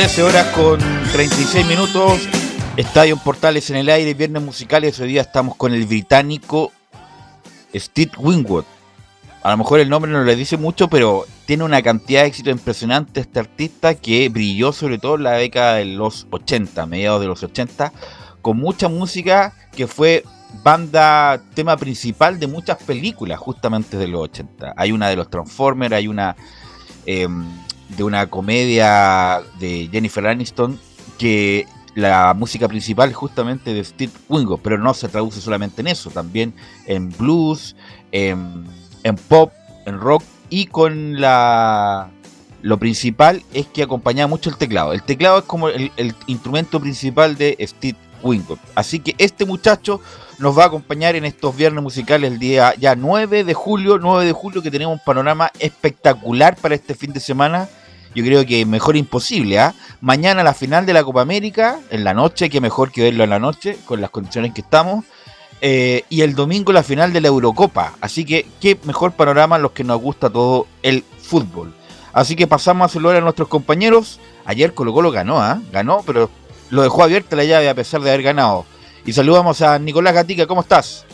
Horas con 36 minutos. Estadio Portales en el aire, viernes musicales. Hoy día estamos con el británico Steve Wingwood. A lo mejor el nombre no le dice mucho, pero tiene una cantidad de éxito impresionante este artista que brilló sobre todo en la década de los 80, mediados de los 80, con mucha música que fue banda, tema principal de muchas películas justamente de los 80. Hay una de los Transformers, hay una... Em, de una comedia de Jennifer Aniston que la música principal justamente de Steve Wingo, pero no se traduce solamente en eso, también en blues, en, pop, en rock y con la... Lo principal es que acompañaba mucho el teclado. El teclado es como el, instrumento principal de Steve Wingo. Así que este muchacho nos va a acompañar en estos viernes musicales el día ya 9 de julio, 9 de julio que tenemos un panorama espectacular para este fin de semana yo creo que mejor imposible. ¿ah? Mañana la final de la Copa América, en la noche, que mejor que verlo en la noche, con las condiciones que estamos. Eh, y el domingo la final de la Eurocopa. Así que qué mejor panorama los que nos gusta todo el fútbol. Así que pasamos a saludar a nuestros compañeros. Ayer Colo Colo ganó, ¿ah? ganó, pero lo dejó abierta la llave a pesar de haber ganado. Y saludamos a Nicolás Gatica, ¿cómo estás?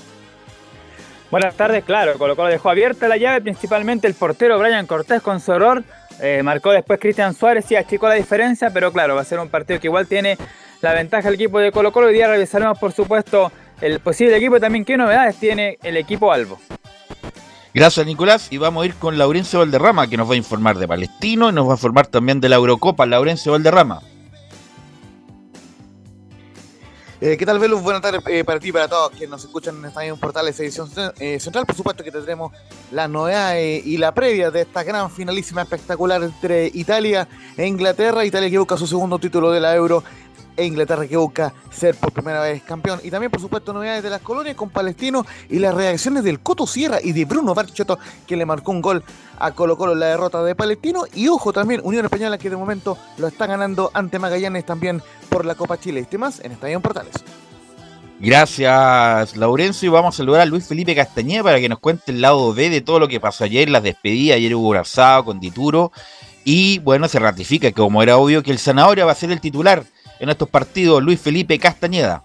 Buenas tardes, claro, Colo Colo dejó abierta la llave, principalmente el portero Brian Cortés con su error eh, marcó después Cristian Suárez, y achicó la diferencia, pero claro, va a ser un partido que igual tiene la ventaja el equipo de Colo Colo. Hoy día revisaremos, por supuesto, el posible equipo y también qué novedades tiene el equipo Albo. Gracias, Nicolás. Y vamos a ir con Laurencio Valderrama, que nos va a informar de Palestino y nos va a informar también de la Eurocopa. Laurencio Valderrama. Eh, ¿Qué tal, Velus? Buenas tardes eh, para ti y para todos quienes nos escuchan en esta Portales edición eh, central. Por supuesto que tendremos la novedad y la previa de esta gran finalísima espectacular entre Italia e Inglaterra. Italia que busca su segundo título de la Euro e Inglaterra que busca ser por primera vez campeón. Y también, por supuesto, novedades de las colonias con Palestino y las reacciones del Coto Sierra y de Bruno Barchotto, que le marcó un gol a Colo Colo en la derrota de Palestino. Y ojo también, Unión Española que de momento lo está ganando ante Magallanes también por la Copa Chile. Este más en Estadio Portales. Gracias, Laurencio. Y vamos a saludar a Luis Felipe Castañeda para que nos cuente el lado B de todo lo que pasó ayer, las despedidas. Ayer hubo Garzado con Dituro. Y bueno, se ratifica que, como era obvio, que el Zanahoria va a ser el titular en estos partidos, Luis Felipe Castañeda.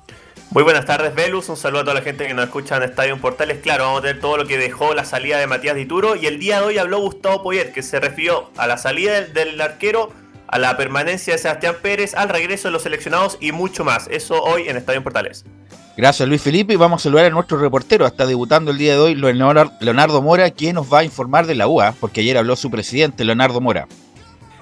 Muy buenas tardes, Velus. Un saludo a toda la gente que nos escucha en Estadio Portales. Claro, vamos a tener todo lo que dejó la salida de Matías Dituro. Y el día de hoy habló Gustavo Poyet, que se refirió a la salida del, arquero, a la permanencia de Sebastián Pérez, al regreso de los seleccionados y mucho más. Eso hoy en Estadio Portales. Gracias, Luis Felipe. Y vamos a saludar a nuestro reportero. Está debutando el día de hoy Leonardo Mora, quien nos va a informar de la UA, porque ayer habló su presidente, Leonardo Mora.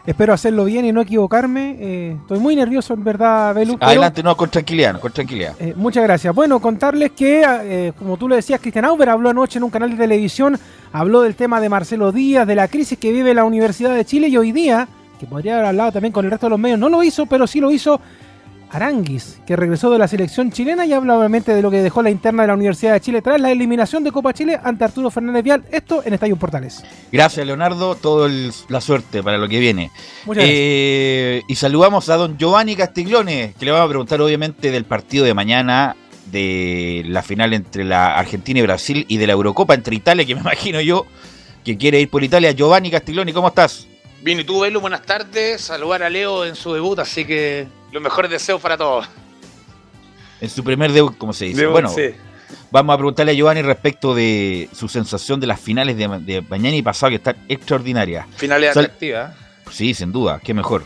Espero hacerlo bien y no equivocarme. Eh, estoy muy nervioso, en verdad, Belu. Adelante, no, con tranquilidad, con tranquilidad. Eh, muchas gracias. Bueno, contarles que, eh, como tú le decías, Cristian Auber habló anoche en un canal de televisión, habló del tema de Marcelo Díaz, de la crisis que vive la Universidad de Chile y hoy día, que podría haber hablado también con el resto de los medios, no lo hizo, pero sí lo hizo Aranguis, que regresó de la selección chilena y habla obviamente de lo que dejó la interna de la Universidad de Chile tras la eliminación de Copa Chile ante Arturo Fernández Vial. Esto en Estadio Portales. Gracias, Leonardo. Toda la suerte para lo que viene. Eh, y saludamos a don Giovanni Castiglione, que le vamos a preguntar obviamente del partido de mañana de la final entre la Argentina y Brasil y de la Eurocopa entre Italia, que me imagino yo que quiere ir por Italia. Giovanni Castiglione, ¿cómo estás? Bien, y tú, Belu, buenas tardes. Saludar a Leo en su debut, así que los mejores deseos para todos. En su primer debut, como se dice. bueno, vamos a preguntarle a Giovanni respecto de su sensación de las finales de, mañana y pasado, que están extraordinarias. Finales atractivas. Sí, sin duda, qué mejor.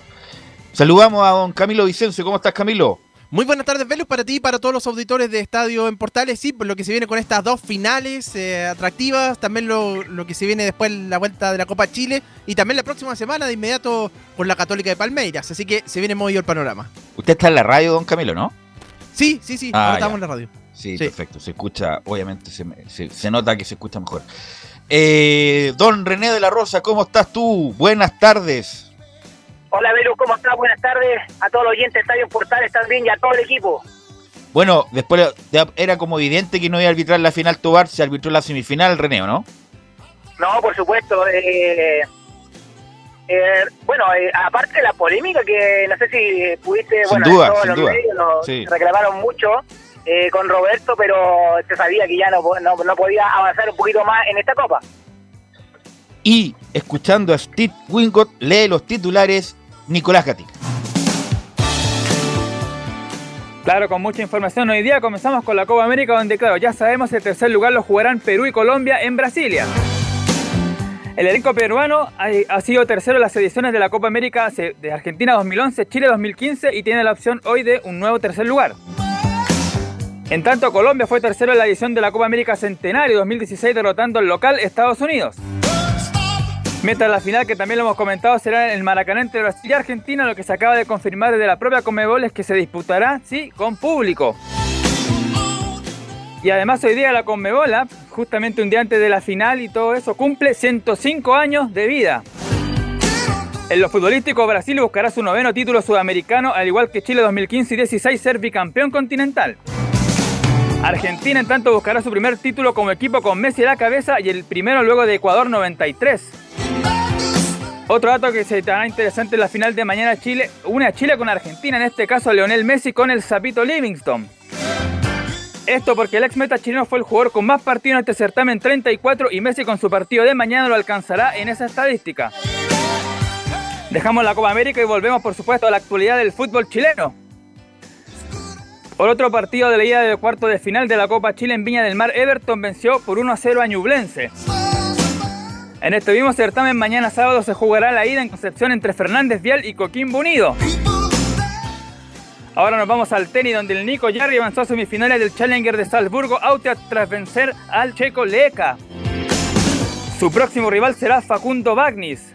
Saludamos a don Camilo Vicencio. ¿Cómo estás, Camilo? Muy buenas tardes, Velus, para ti y para todos los auditores de Estadio en Portales. Sí, por lo que se viene con estas dos finales eh, atractivas, también lo, que se viene después la vuelta de la Copa Chile y también la próxima semana de inmediato por la Católica de Palmeiras. Así que se viene movido el panorama. Usted está en la radio, don Camilo, ¿no? Sí, sí, sí, ah, estamos en la radio. Sí, perfecto. Se escucha, obviamente, se, nota que se escucha mejor. Eh, don René de la Rosa, ¿cómo estás tú? Buenas tardes. Hola, Velu, ¿cómo estás? Buenas tardes a todos los oyentes de Estadio Portales también y a todo el equipo. Bueno, después era como evidente que no iba a arbitrar la final Tobar, se arbitró la semifinal, René, no? No, por supuesto. Eh, eh, bueno, eh, aparte de la polémica que no sé si pudiste, bueno, duda, todos los medios reclamaron mucho con Roberto, pero se sabía que ya no, no, podía avanzar un poquito más en esta copa. Y escuchando a Steve Wingott, lee los titulares Nicolás Gatica. Claro, con mucha información. Hoy día comenzamos con la Copa América, donde, claro, ya sabemos el tercer lugar lo jugarán Perú y Colombia en Brasilia. El elenco peruano ha, sido tercero en las ediciones de la Copa América de Argentina 2011, Chile 2015 y tiene la opción hoy de un nuevo tercer lugar. En tanto, Colombia fue tercero en la edición de la Copa América Centenario 2016 derrotando al local Estados Unidos. Mientras la final, que también lo hemos comentado, será en el Maracaná entre Brasil y Argentina, lo que se acaba de confirmar desde la propia Comebol es que se disputará, sí, con público. Y además hoy día la Conmebola, justamente un día antes de la final y todo eso, cumple 105 años de vida. En lo futbolístico, Brasil buscará su noveno título sudamericano, al igual que Chile 2015 y 16 ser bicampeón continental. Argentina, en tanto, buscará su primer título como equipo con Messi a la cabeza y el primero luego de Ecuador 93. Otro dato que se hará interesante en la final de mañana Chile, une a Chile con Argentina, en este caso Leonel Messi con el Zapito Livingston. Esto porque el ex meta chileno fue el jugador con más partidos en este certamen 34 y Messi con su partido de mañana lo alcanzará en esa estadística. Dejamos la Copa América y volvemos por supuesto a la actualidad del fútbol chileno. Por otro partido de la ida del cuarto de final de la Copa Chile en Viña del Mar, Everton venció por 1 a 0 a Ñublense. En este mismo certamen, mañana sábado se jugará la ida en Concepción entre Fernández Vial y Coquimbo Unido. Ahora nos vamos al tenis, donde el Nico Yarri avanzó a semifinales del Challenger de Salzburgo Autea tras vencer al checo Leka. Su próximo rival será Facundo Bagnis.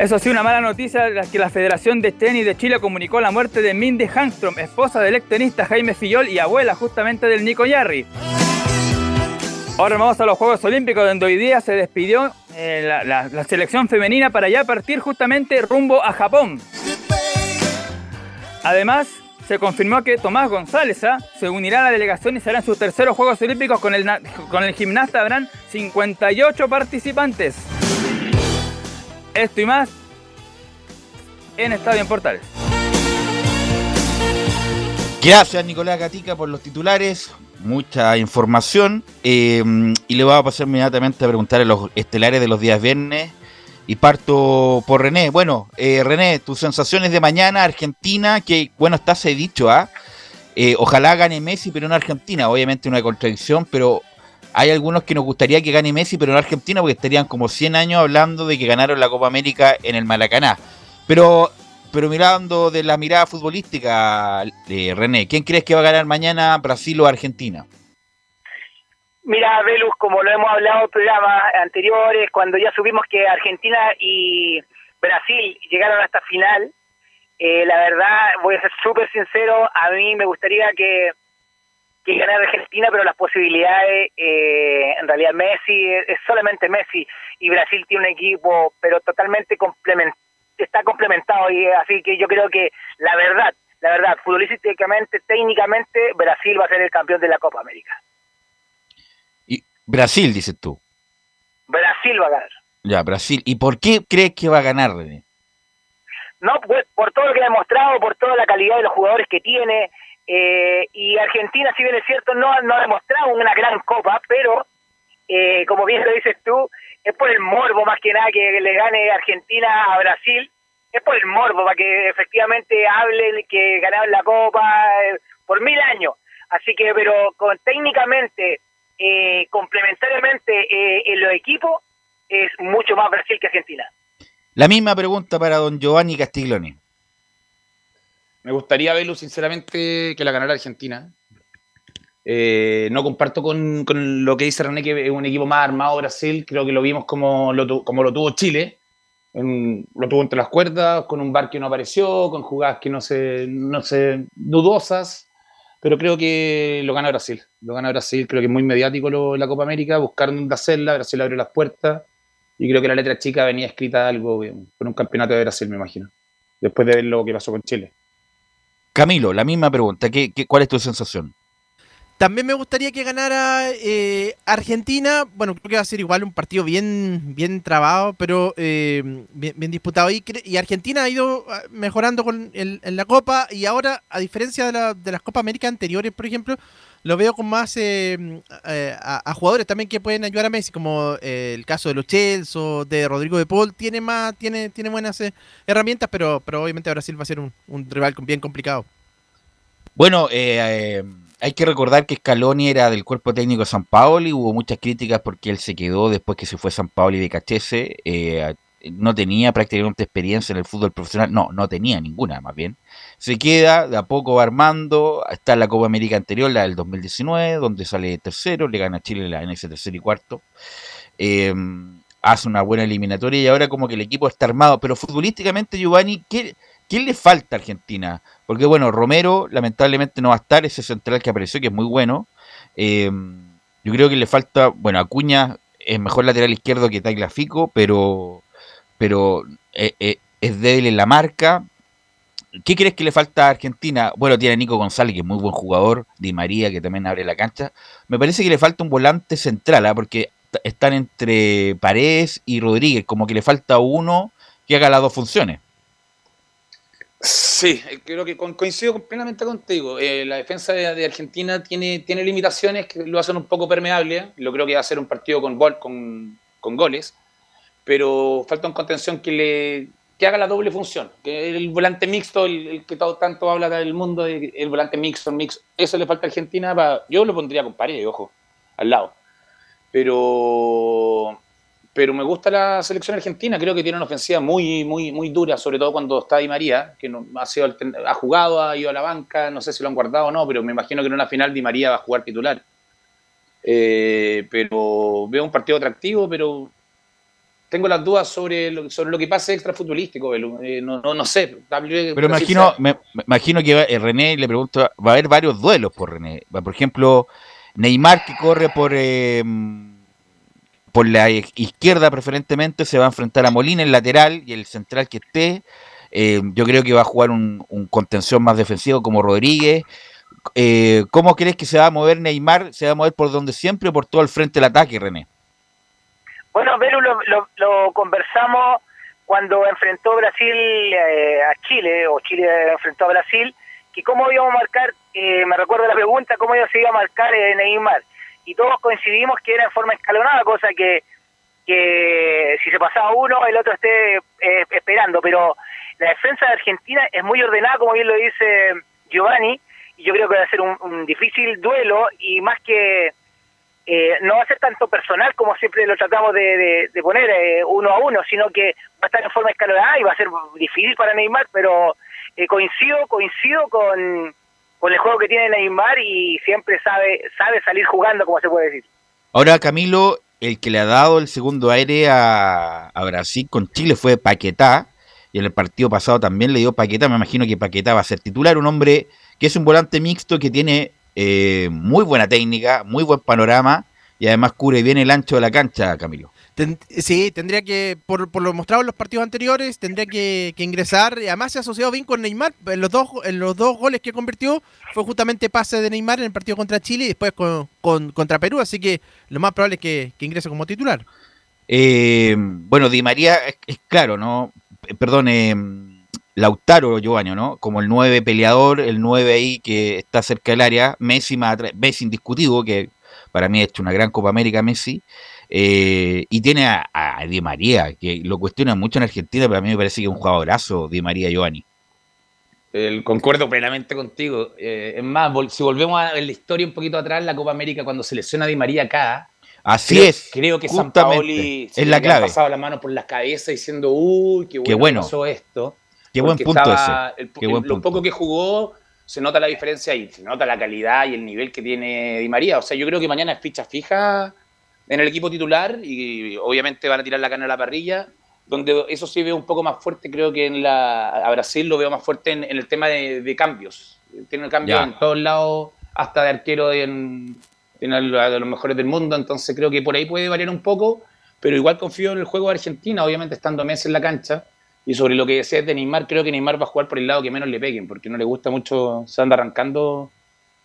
Eso sí, una mala noticia es que la Federación de Tenis de Chile comunicó la muerte de Mindy Hangstrom, esposa del ex tenista Jaime Fillol y abuela justamente del Nico Yarri. Ahora vamos a los Juegos Olímpicos, donde hoy día se despidió eh, la, selección femenina para ya partir justamente rumbo a Japón. Además, se confirmó que Tomás González ¿ah? se unirá a la delegación y serán sus terceros Juegos Olímpicos con el, con el gimnasta. Habrán 58 participantes. Esto y más en Estadio en Portales. Gracias Nicolás Gatica por los titulares mucha información eh, y le voy a pasar inmediatamente a preguntar a los estelares de los días viernes y parto por René. Bueno, eh, René, tus sensaciones de mañana, Argentina, que bueno, está se dicho, ¿ah? eh, ojalá gane Messi, pero en Argentina. Obviamente una contradicción, pero hay algunos que nos gustaría que gane Messi, pero en Argentina, porque estarían como 100 años hablando de que ganaron la Copa América en el Maracaná. Pero, pero mirando de la mirada futbolística, eh, René, ¿quién crees que va a ganar mañana, Brasil o Argentina? Mira, Velus, como lo hemos hablado en programas anteriores, cuando ya supimos que Argentina y Brasil llegaron hasta final, eh, la verdad, voy a ser súper sincero, a mí me gustaría que, que ganara Argentina, pero las posibilidades, eh, en realidad Messi, es, solamente Messi, y Brasil tiene un equipo, pero totalmente está complementado, y así que yo creo que la verdad, la verdad, futbolísticamente, técnicamente, Brasil va a ser el campeón de la Copa América. Y Brasil, dices tú. Brasil va a ganar. Ya, Brasil. ¿Y por qué crees que va a ganar, René? No, pues, por todo lo que ha demostrado, por toda la calidad de los jugadores que tiene. Eh, y Argentina, si bien es cierto, no, no ha demostrado una gran copa, pero eh, como bien lo dices tú, es por el morbo más que nada que le gane Argentina a Brasil. Es por el morbo, para que efectivamente hablen que ganaron la copa eh, por mil años. Así que, pero con, técnicamente, complementariamente en los equipos, es mucho más Brasil que Argentina. La misma pregunta para don Giovanni Castiglione. Me gustaría verlo, sinceramente, que la ganara Argentina. Eh, no comparto con, lo que dice René, que es un equipo más armado Brasil. Creo que lo vimos como lo, como lo tuvo Chile. Lo tuvo entre las cuerdas, con un bar que no apareció, con jugadas que no se, no se dudosas. Pero creo que lo gana Brasil. Lo gana Brasil. Creo que es muy mediático la Copa América. Buscaron dónde hacerla. Brasil abrió las puertas. Y creo que la letra chica venía escrita algo con un campeonato de Brasil, me imagino. Después de ver lo que pasó con Chile. Camilo, la misma pregunta. ¿Qué, cuál es tu sensación? También me gustaría que ganara eh, Argentina. Bueno, creo que va a ser igual un partido bien, bien trabado, pero eh, bien, disputado. Y, y, Argentina ha ido ah, mejorando con en la Copa. Y ahora, a diferencia de, de las Copas América anteriores, por ejemplo, lo veo con más eh, eh, a, jugadores también que pueden ayudar a Messi, como eh, el caso de los Chelsea o de Rodrigo de Paul. Tiene más, tiene, tiene buenas herramientas, pero, pero obviamente Brasil va a ser un, rival bien complicado. Bueno, hay que recordar que Scaloni era del cuerpo técnico de San Paolo y hubo muchas críticas porque él se quedó después que se fue San Paolo y de Cachese. no tenía prácticamente experiencia en el fútbol profesional, no, no tenía ninguna más bien se queda, de a poco va armando, está la Copa América anterior, la del 2019, donde sale tercero, le gana a Chile la, en ese tercer y cuarto. Em, hace una buena eliminatoria y ahora como que el equipo está armado, pero futbolísticamente Giovanni, ¿qué, le falta a Argentina? Porque bueno, Romero lamentablemente no va a estar, ese central que apareció, que es muy bueno. Em, yo creo que le falta, bueno, Acuña es mejor lateral izquierdo que Tagliafico, pero, pero eh, eh, es débil en la marca, ¿Qué crees que le falta a Argentina? Bueno, tiene Nico González, que es muy buen jugador, Di María, que también abre la cancha. Me parece que le falta un volante central, ¿ah? porque están entre Paredes y Rodríguez, como que le falta uno que haga las dos funciones. Sí, eh, creo que coincido plenamente contigo. Eh, la defensa de, Argentina tiene, tiene limitaciones que lo hacen un poco permeable. Lo creo que va a ser un partido con, con, con goles, pero falta un contención que le, que haga la doble función, que el volante mixto, el, que todo, tanto habla del mundo, el volante mixto, el mix, eso le falta a Argentina, yo lo pondría con pared, ojo, al lado. Pero, pero me gusta la selección argentina, creo que tiene una ofensiva muy, muy, muy dura, sobre todo cuando está Di María, que no, ha, sido, ha jugado, ha ido a la banca, no sé si lo han guardado o no, pero me imagino que en una final Di María va a jugar titular. Eh, pero veo un partido atractivo, pero tengo las dudas sobre lo, sobre lo que pasa extra futbolístico, eh, no, no, sé. Pero imagino, me, imagino que eh, René le pregunto, va a haber varios duelos por René. Por ejemplo, Neymar que corre por eh, por la izquierda preferentemente se va a enfrentar a Molina, el lateral y el central que esté. yo creo que va a jugar un, contención más defensivo como Rodríguez. ¿Cómo crees que se va a mover Neymar? ¿Se va a mover por donde siempre o por todo el frente del ataque, René? Bueno, Velu, lo, conversamos cuando enfrentó Brasil eh, a Chile, o Chile enfrentó a Brasil, que cómo íbamos a marcar, eh, me recuerdo la pregunta, cómo se iba a marcar en Neymar. Y todos coincidimos que era en forma escalonada, cosa que, que si se pasaba uno, el otro esté eh, esperando. Pero la defensa de Argentina es muy ordenada, como bien lo dice Giovanni, y yo creo que va a ser un, un difícil duelo y más que eh, no va a ser tanto personal como siempre lo tratamos de, de- de poner eh, uno a uno, sino que va a estar en forma escalonada y va a ser difícil para Neymar, pero eh, coincido coincido con, con el juego que tiene Neymar y siempre sabe sabe salir jugando, como se puede decir. Ahora, Camilo, el que le ha dado el segundo aire a, a Brasil con Chile fue Paquetá. Y en el partido pasado también le dio Paquetá. Me imagino que Paquetá va a ser titular. Un hombre que es un volante mixto que tiene eh, muy buena técnica, muy buen panorama y además cubre bien el ancho de la cancha, Camilo. Sí, tendría que, por, lo mostrado en los partidos anteriores, tendría que, ingresar. Además se ha asociado bien con Neymar. En los dos, en los dos goles que convirtió fue justamente pase de Neymar en el partido contra Chile y después con, con- contra Perú. Así que lo más probable es que, ingrese como titular. Eh, bueno, Di María es, claro, ¿no? Perdón, eh, Lautaro Giovanni, ¿no? Como el 9 peleador, el 9 ahí que está cerca del área. Messi, más atrás- Messi indiscutivo, que para mí ha hecho una gran Copa América Messi. Eh, y tiene a, a Di María, que lo cuestiona mucho en Argentina, pero a mí me parece que es un jugadorazo Di María Giovanni. El- concuerdo plenamente contigo. Eh, es más, vol- si volvemos a la historia un poquito atrás, la Copa América, cuando se lesiona a Di María acá, Así creo, es. creo que San Paoli es la clave. pasado la mano por las cabezas diciendo, uy, qué bueno, Qué bueno. pasó esto. Qué buen punto estaba- ese. el- Qué el- buen lo poco que jugó, se nota la diferencia ahí, se nota la calidad y el nivel que tiene Di María. O sea, yo creo que mañana es ficha fija en el equipo titular y obviamente van a tirar la carne a la parrilla. Donde eso sí veo un poco más fuerte, creo que en la, a Brasil lo veo más fuerte en, en el tema de, de cambios. Tiene cambio Ya. en todos lados, hasta de arquero en, a lo- de los mejores del mundo, entonces creo que por ahí puede variar un poco, pero igual confío en el juego de Argentina, obviamente estando Messi en la cancha. Y sobre lo que decías de Neymar, creo que Neymar va a jugar por el lado que menos le peguen, porque no le gusta mucho, se anda arrancando.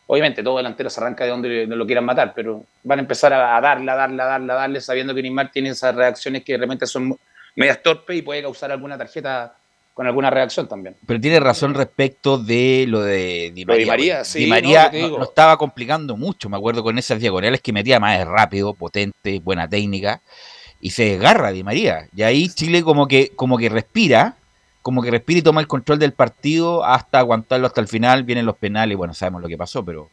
Obviamente, todo delantero se arranca de donde lo quieran matar, pero van a empezar a, darle, a darle, a darle, a darle, sabiendo que Neymar tiene esas reacciones que de repente son medias torpes y puede causar alguna tarjeta con alguna reacción también. Pero tiene razón respecto de lo de Di María. Di María, sí, Di María no estaba complicando mucho, me acuerdo con esas diagonales que metía más rápido, potente, buena técnica, y se desgarra Di María. Y ahí Chile como que, como que respira, como que respira y toma el control del partido hasta aguantarlo hasta el final, vienen los penales, bueno, sabemos lo que pasó, pero,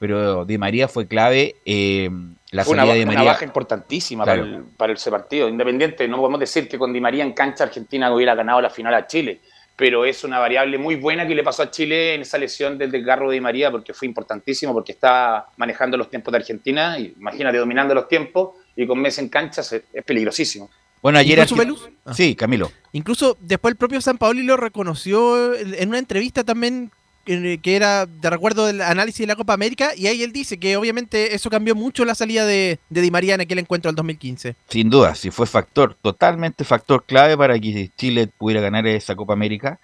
pero Di María fue clave, eh, la Fue una, salida de una María. baja importantísima Claro. para, el, para ese partido. Independiente, no podemos decir que con Di María en cancha Argentina hubiera ganado la final a Chile, pero es una variable muy buena que le pasó a Chile en esa lesión del desgarro de Di María, porque fue importantísimo, porque estaba manejando los tiempos de Argentina, y imagínate, dominando los tiempos, y con Messi en cancha es peligrosísimo. Bueno, ayer... Incluso, Velus, ah. Sí, Camilo. Incluso después el propio San Paoli lo reconoció en una entrevista también eh, que era de recuerdo del análisis de la Copa América y ahí él dice que obviamente eso cambió mucho la salida de, de Di María en aquel encuentro del 2015. Sin duda, sí fue factor, totalmente factor clave para que Chile pudiera ganar esa Copa América.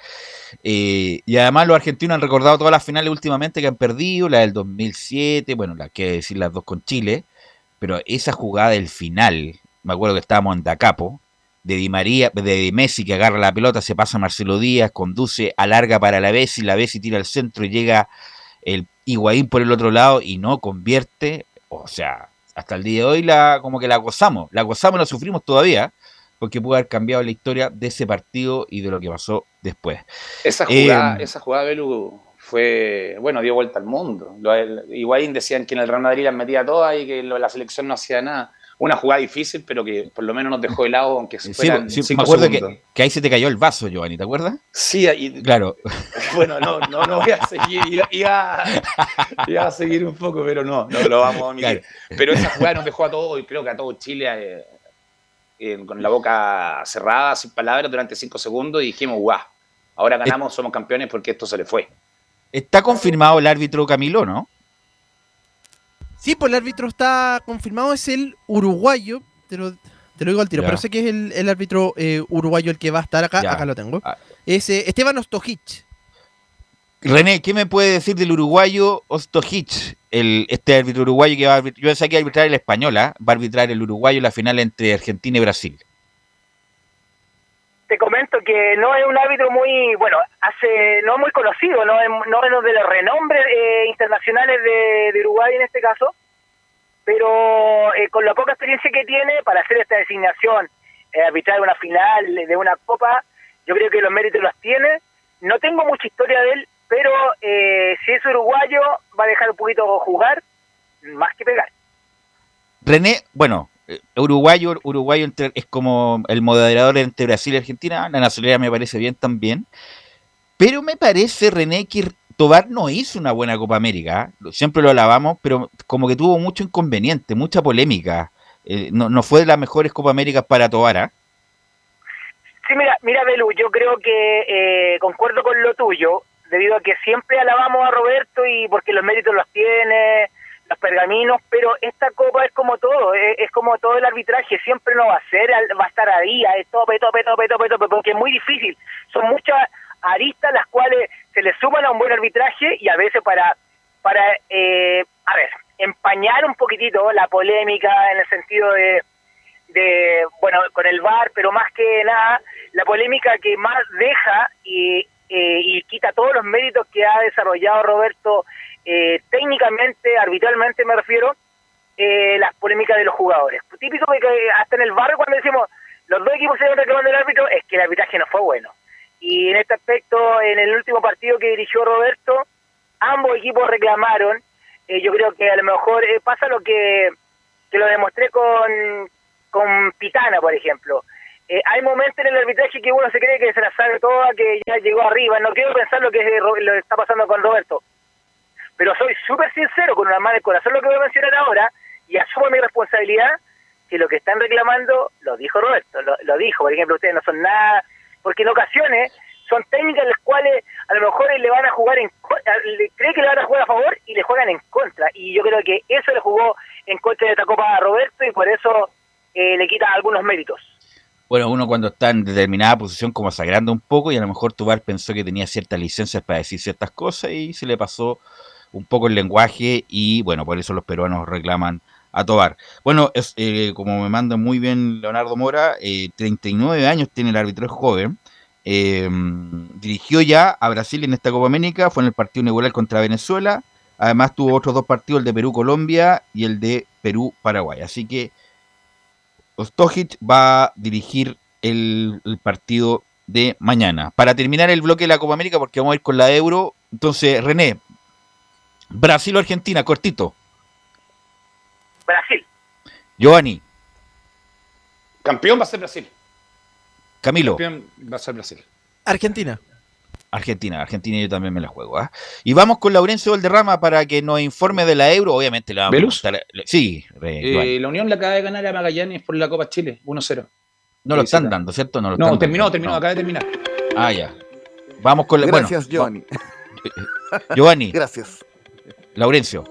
Eh, y además los argentinos han recordado todas las finales últimamente que han perdido, la del 2007, bueno, la que decir las dos con Chile, pero esa jugada del final, me acuerdo que estábamos en Dacapo, de Di María, de Messi que agarra la pelota, se pasa a Marcelo Díaz, conduce, alarga para la Bessi, la Bessi tira al centro y llega el Higuaín por el otro lado y no convierte, o sea, hasta el día de hoy la como que la gozamos, la gozamos y la sufrimos todavía, porque pudo haber cambiado la historia de ese partido y de lo que pasó después. Esa jugada, Eh, esa jugada Belu, fue, bueno, dio vuelta al mundo. Lo- el- Higuaín decían que en el Real Madrid las metía todas y que lo- la selección no hacía nada. Una jugada difícil, pero que por lo menos nos dejó helado, aunque fueran sí, me cinco acuerdo segundos. que, que ahí se te cayó el vaso, Giovanni, ¿te acuerdas? Sí, y- Claro, bueno, no, no, no voy a seguir, iba, iba- iba a seguir un poco, pero no, no lo vamos a omitir. Claro. Pero esa jugada nos dejó a todos, y creo que a todo Chile, eh, eh, con la boca cerrada, sin palabras, durante cinco segundos, y dijimos, guau, ahora ganamos, somos campeones porque esto se le fue. está confirmado el árbitro Camilo, ¿no? Sí, pues el árbitro está confirmado, es el uruguayo, te lo, te lo digo al tiro, Ya. pero sé que es el, el árbitro eh, uruguayo el que va a estar acá, Ya. acá lo tengo. Ah. Es eh, Esteban Ostojic. René, ¿qué me puede decir del uruguayo Ostojic? El, este árbitro uruguayo que va a arbitrar, yo pensé que arbitrar el español, ¿ah? va a arbitrar el uruguayo en la final entre Argentina y Brasil. Te comento que no es un árbitro muy, bueno, hace no muy conocido, no es, no de los renombres eh, internacionales de, de Uruguay en este caso, pero eh, con la poca experiencia que tiene para hacer esta designación, eh, arbitrar una final de una copa, yo creo que los méritos los tiene. No tengo mucha historia de él, pero eh, si es uruguayo va a dejar un poquito jugar, más que pegar. René, bueno, uruguayo, uruguayo entre- es como el moderador entre Brasil y Argentina, la nacionalidad me parece bien también, pero me parece, René, que Tobar no hizo una buena Copa América, ¿eh? Siempre lo alabamos, pero como que tuvo mucho inconveniente, mucha polémica, Eh, no, no fue de las mejores Copa Américas para Tobar. Sí, mira, mira, Belu, yo creo que eh, concuerdo con lo tuyo, debido a que siempre alabamos a Roberto y porque los méritos los tiene, los pergaminos, pero esta copa es como todo, es, como todo el arbitraje, siempre no va a ser, va a estar ahí, es tope, tope, tope, tope, tope, porque es muy difícil. Son muchas aristas las cuales se le suman a un buen arbitraje y a veces para, para eh, a ver, empañar un poquitito la polémica en el sentido de de, bueno, con el VAR, pero más que nada, la polémica que más deja y, eh, y quita todos los méritos que ha desarrollado Roberto eh, técnicamente, arbitralmente me refiero, eh, las polémicas de los jugadores. Típico que hasta en el VAR cuando decimos los dos equipos se van reclamando el árbitro, es que el arbitraje no fue bueno. Y en este aspecto, en el último partido que dirigió Roberto, ambos equipos reclamaron. Eh, yo creo que a lo mejor eh, pasa lo que, que lo demostré con, con Pitana, por ejemplo. Hay momentos en el arbitraje que uno se cree que se la sabe toda, que ya llegó arriba. No quiero pensar lo que, es, lo que está pasando con Roberto. Pero soy súper sincero con una mano del corazón lo que voy a mencionar ahora y asumo mi responsabilidad que lo que están reclamando lo dijo Roberto, lo, dijo. Por ejemplo, ustedes no son nada, porque en ocasiones son técnicas las cuales a lo mejor le van a jugar en cree que le van a jugar a favor y le juegan en contra. Y yo creo que eso le jugó en contra de esta Copa a Roberto y por eso eh, le quita algunos méritos. Bueno, uno cuando está en determinada posición como sagrando un poco y a lo mejor Tobar pensó que tenía ciertas licencias para decir ciertas cosas y se le pasó un poco el lenguaje y bueno, por eso los peruanos reclaman a Tobar. Bueno, es, eh, como me manda muy bien Leonardo Mora, eh, 39 años tiene el árbitro joven, eh, dirigió ya a Brasil en esta Copa América, fue en el partido inaugural contra Venezuela, además tuvo otros dos partidos, el de Perú-Colombia y el de Perú-Paraguay, así que Ostojic va a dirigir el, el partido de mañana. Para terminar el bloque de la Copa América, porque vamos a ir con la Euro, entonces, René, Brasil o Argentina, cortito. Brasil. Giovanni, Campeón va a ser Brasil. Camilo, Campeón va a ser Brasil. Argentina. Argentina, Argentina yo también me la juego. ¿ah? Y vamos con Laurencio Valderrama para que nos informe de la Euro, obviamente le vamos ¿Velus? a preguntar- Sí, Re- Eh, la Unión le acaba de ganar a Magallanes por la Copa Chile, 1-0. no lo están dando, ¿cierto? No, lo No, están terminó, dando. terminó, No. acaba de terminar. Ah, ya. Vamos con la... Gracias, bueno, Giovanni. va- Giovanni, Gracias. Laurencio.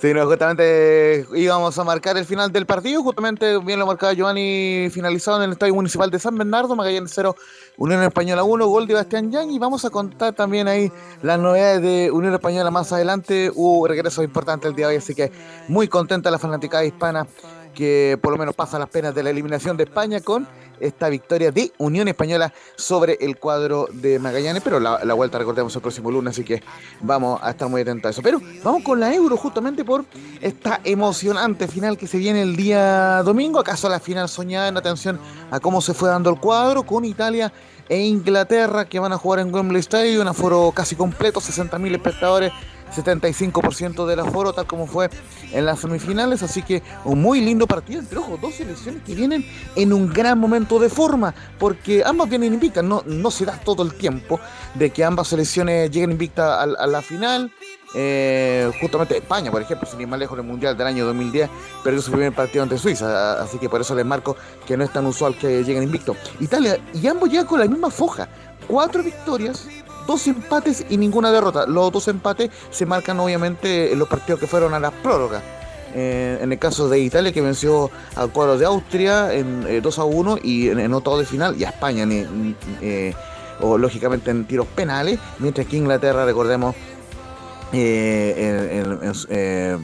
Sí, no, justamente íbamos a marcar el final del partido, justamente bien lo marcaba Giovanni, finalizado en el Estadio Municipal de San Bernardo, Magallanes 0, Unión Española 1, gol de Bastián Yang, y vamos a contar también ahí las novedades de Unión Española más adelante, hubo regresos importantes el día de hoy, así que muy contenta la fanaticada hispana que por lo menos pasa las penas de la eliminación de España con esta victoria de Unión Española sobre el cuadro de Magallanes, pero la, la vuelta recordemos el próximo lunes, así que vamos a estar muy atentos a eso. Pero vamos con la Euro justamente por esta emocionante final que se viene el día domingo. ¿Acaso la final soñada en atención a cómo se fue dando el cuadro con Italia e Inglaterra que van a jugar en Wembley Stadium, un aforo casi completo, 60.000 espectadores, 75% del aforo, tal como fue en las semifinales. Así que un muy lindo partido entre ojo, dos selecciones que vienen en un gran momento de forma, porque ambas vienen invictas. No, no se da todo el tiempo de que ambas selecciones lleguen invictas a, la final. Eh, justamente España, por ejemplo, sin ir más lejos en el Mundial del año 2010, perdió su primer partido ante Suiza, así que por eso les marco que no es tan usual que lleguen invictos. Italia, y ambos llegan con la misma foja, cuatro victorias, dos empates y ninguna derrota. Los dos empates se marcan obviamente en los partidos que fueron a las prórrogas. Eh, en el caso de Italia, que venció al cuadro de Austria en eh, 2 a 1 y en, en octavo de final, y a España, en- eh, lógicamente en tiros penales, mientras que Inglaterra, recordemos, eh,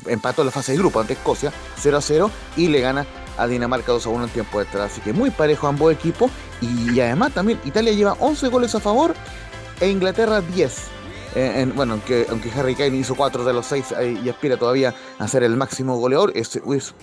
empató en la fase de grupo ante Escocia 0 a 0 y le gana a Dinamarca 2 a 1 en tiempo extra. Así que muy parejo ambos equipos. Y, además también Italia lleva 11 goles a favor e Inglaterra 10. eh, en- bueno, aunque, aunque Harry Kane hizo cuatro de los seis eh, y aspira todavía a ser el máximo goleador, es,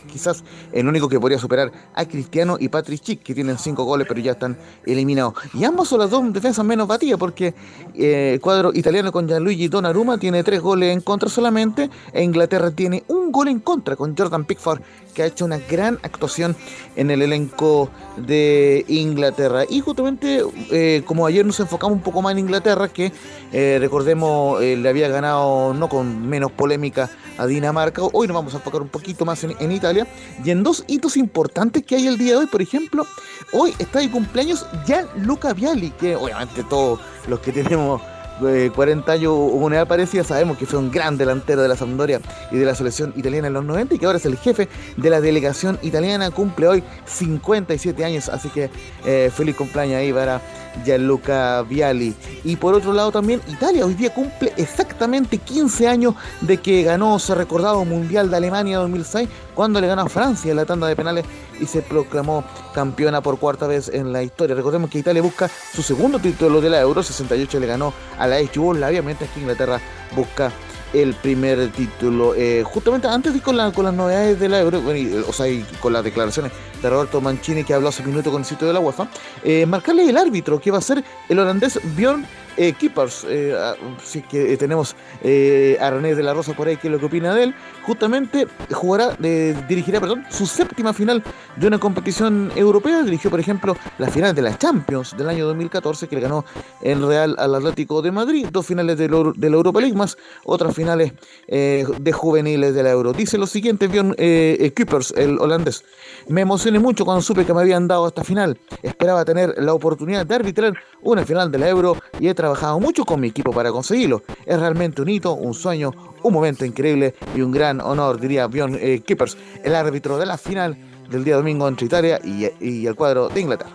quizás el único que podría superar a Cristiano y Patrick Schick, que tienen cinco goles pero ya están eliminados. Y ambos son las dos defensas menos batidas, porque eh, el cuadro italiano con Gianluigi Donnarumma tiene tres goles en contra solamente, e Inglaterra tiene un gol en contra con Jordan Pickford, que ha hecho una gran actuación en el elenco de Inglaterra. Y justamente, eh, como ayer nos enfocamos un poco más en Inglaterra, que eh, recordemos eh, le había ganado no con menos polémica a Dinamarca, hoy nos vamos a enfocar un poquito más en, en Italia y en dos hitos importantes que hay el día de hoy. Por ejemplo, hoy está de cumpleaños Gianluca Vialli, que obviamente todos los que tenemos eh, 40 años o una edad parecida, sabemos que fue un gran delantero de la Sampdoria y de la selección italiana en los 90 y que ahora es el jefe de la delegación italiana, cumple hoy 57 años, así que eh, feliz cumpleaños ahí para Gianluca Vialli. Y por otro lado también Italia hoy día cumple exactamente 15 años de que ganó ese recordado Mundial de Alemania 2006 cuando le ganó a Francia en la tanda de penales y se proclamó campeona por cuarta vez en la historia. Recordemos que Italia busca su segundo título de la Euro, 68 le ganó a la ex Yugoslavia, mientras que Inglaterra busca el primer título. Eh, justamente antes de con, la- con las novedades de la Euro, o sea, con las declaraciones de Roberto Mancini que habló hace un minuto con el sitio de la UEFA, eh, marcarle el árbitro que va a ser el holandés Bjorn eh, Kippers. Eh, ah, sí que eh, tenemos eh, a René de la Rosa por ahí, que es lo que opina de él. Justamente jugará, eh, dirigirá, perdón, su séptima final de una competición europea. Dirigió, por ejemplo, la final de la Champions del año 2014, que le ganó el Real al Atlético de Madrid, dos finales de, la- Europa League, más otras finales eh, de juveniles de la Euro. Dice lo siguiente, Bjorn eh, eh, el holandés. Me emocioné mucho cuando supe que me habían dado esta final. Esperaba tener la oportunidad de arbitrar una final de la Euro y he trabajado mucho con mi equipo para conseguirlo. Es realmente un hito, un sueño, un momento increíble y un gran honor, diría Bjorn eh, Kuipers, el árbitro de la final del día domingo entre Italia y, y el cuadro de Inglaterra.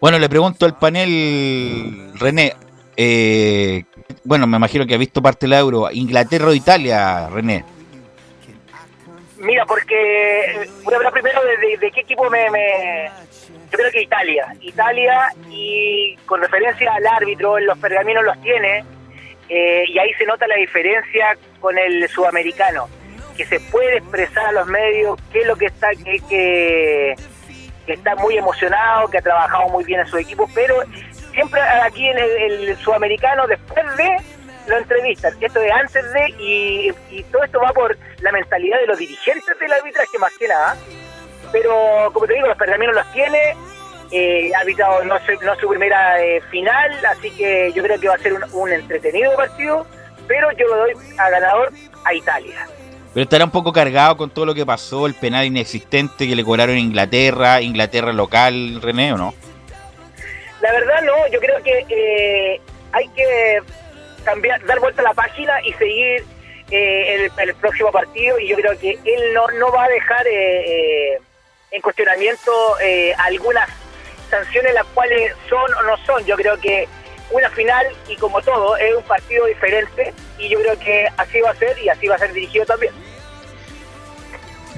Bueno, le pregunto al panel, René. eh, bueno, me imagino que ha visto parte de la Euro. ¿Inglaterra o Italia, René? Mira, porque eh, voy a hablar primero de, de- de qué equipo me, me- Creo que Italia. Italia y con referencia al árbitro, los pergaminos los tiene eh, y ahí se nota la diferencia con el sudamericano, que se puede expresar a los medios qué es lo que está, que, que, que está muy emocionado, que ha trabajado muy bien en su equipo, pero siempre aquí en el, sudamericano, después de lo entrevistan, esto de antes de, y, y todo esto va por la mentalidad de los dirigentes del arbitraje más que nada. Pero, como te digo, los pergaminos los tiene, eh, ha arbitrado no, su- no su primera eh, final, así que yo creo que va a ser un, un entretenido partido, pero yo lo doy a ganador a Italia. Pero estará un poco cargado con todo lo que pasó, el penal inexistente que le cobraron a Inglaterra, Inglaterra local, René, ¿o no? La verdad no, yo creo que eh, hay que cambiar, dar vuelta a la página y seguir eh, el, el próximo partido y yo creo que él no, no va a dejar eh, eh, en cuestionamiento eh, algunas sanciones las cuales son o no son. Yo creo que una final y como todo es un partido diferente y yo creo que así va a ser y así va a ser dirigido también.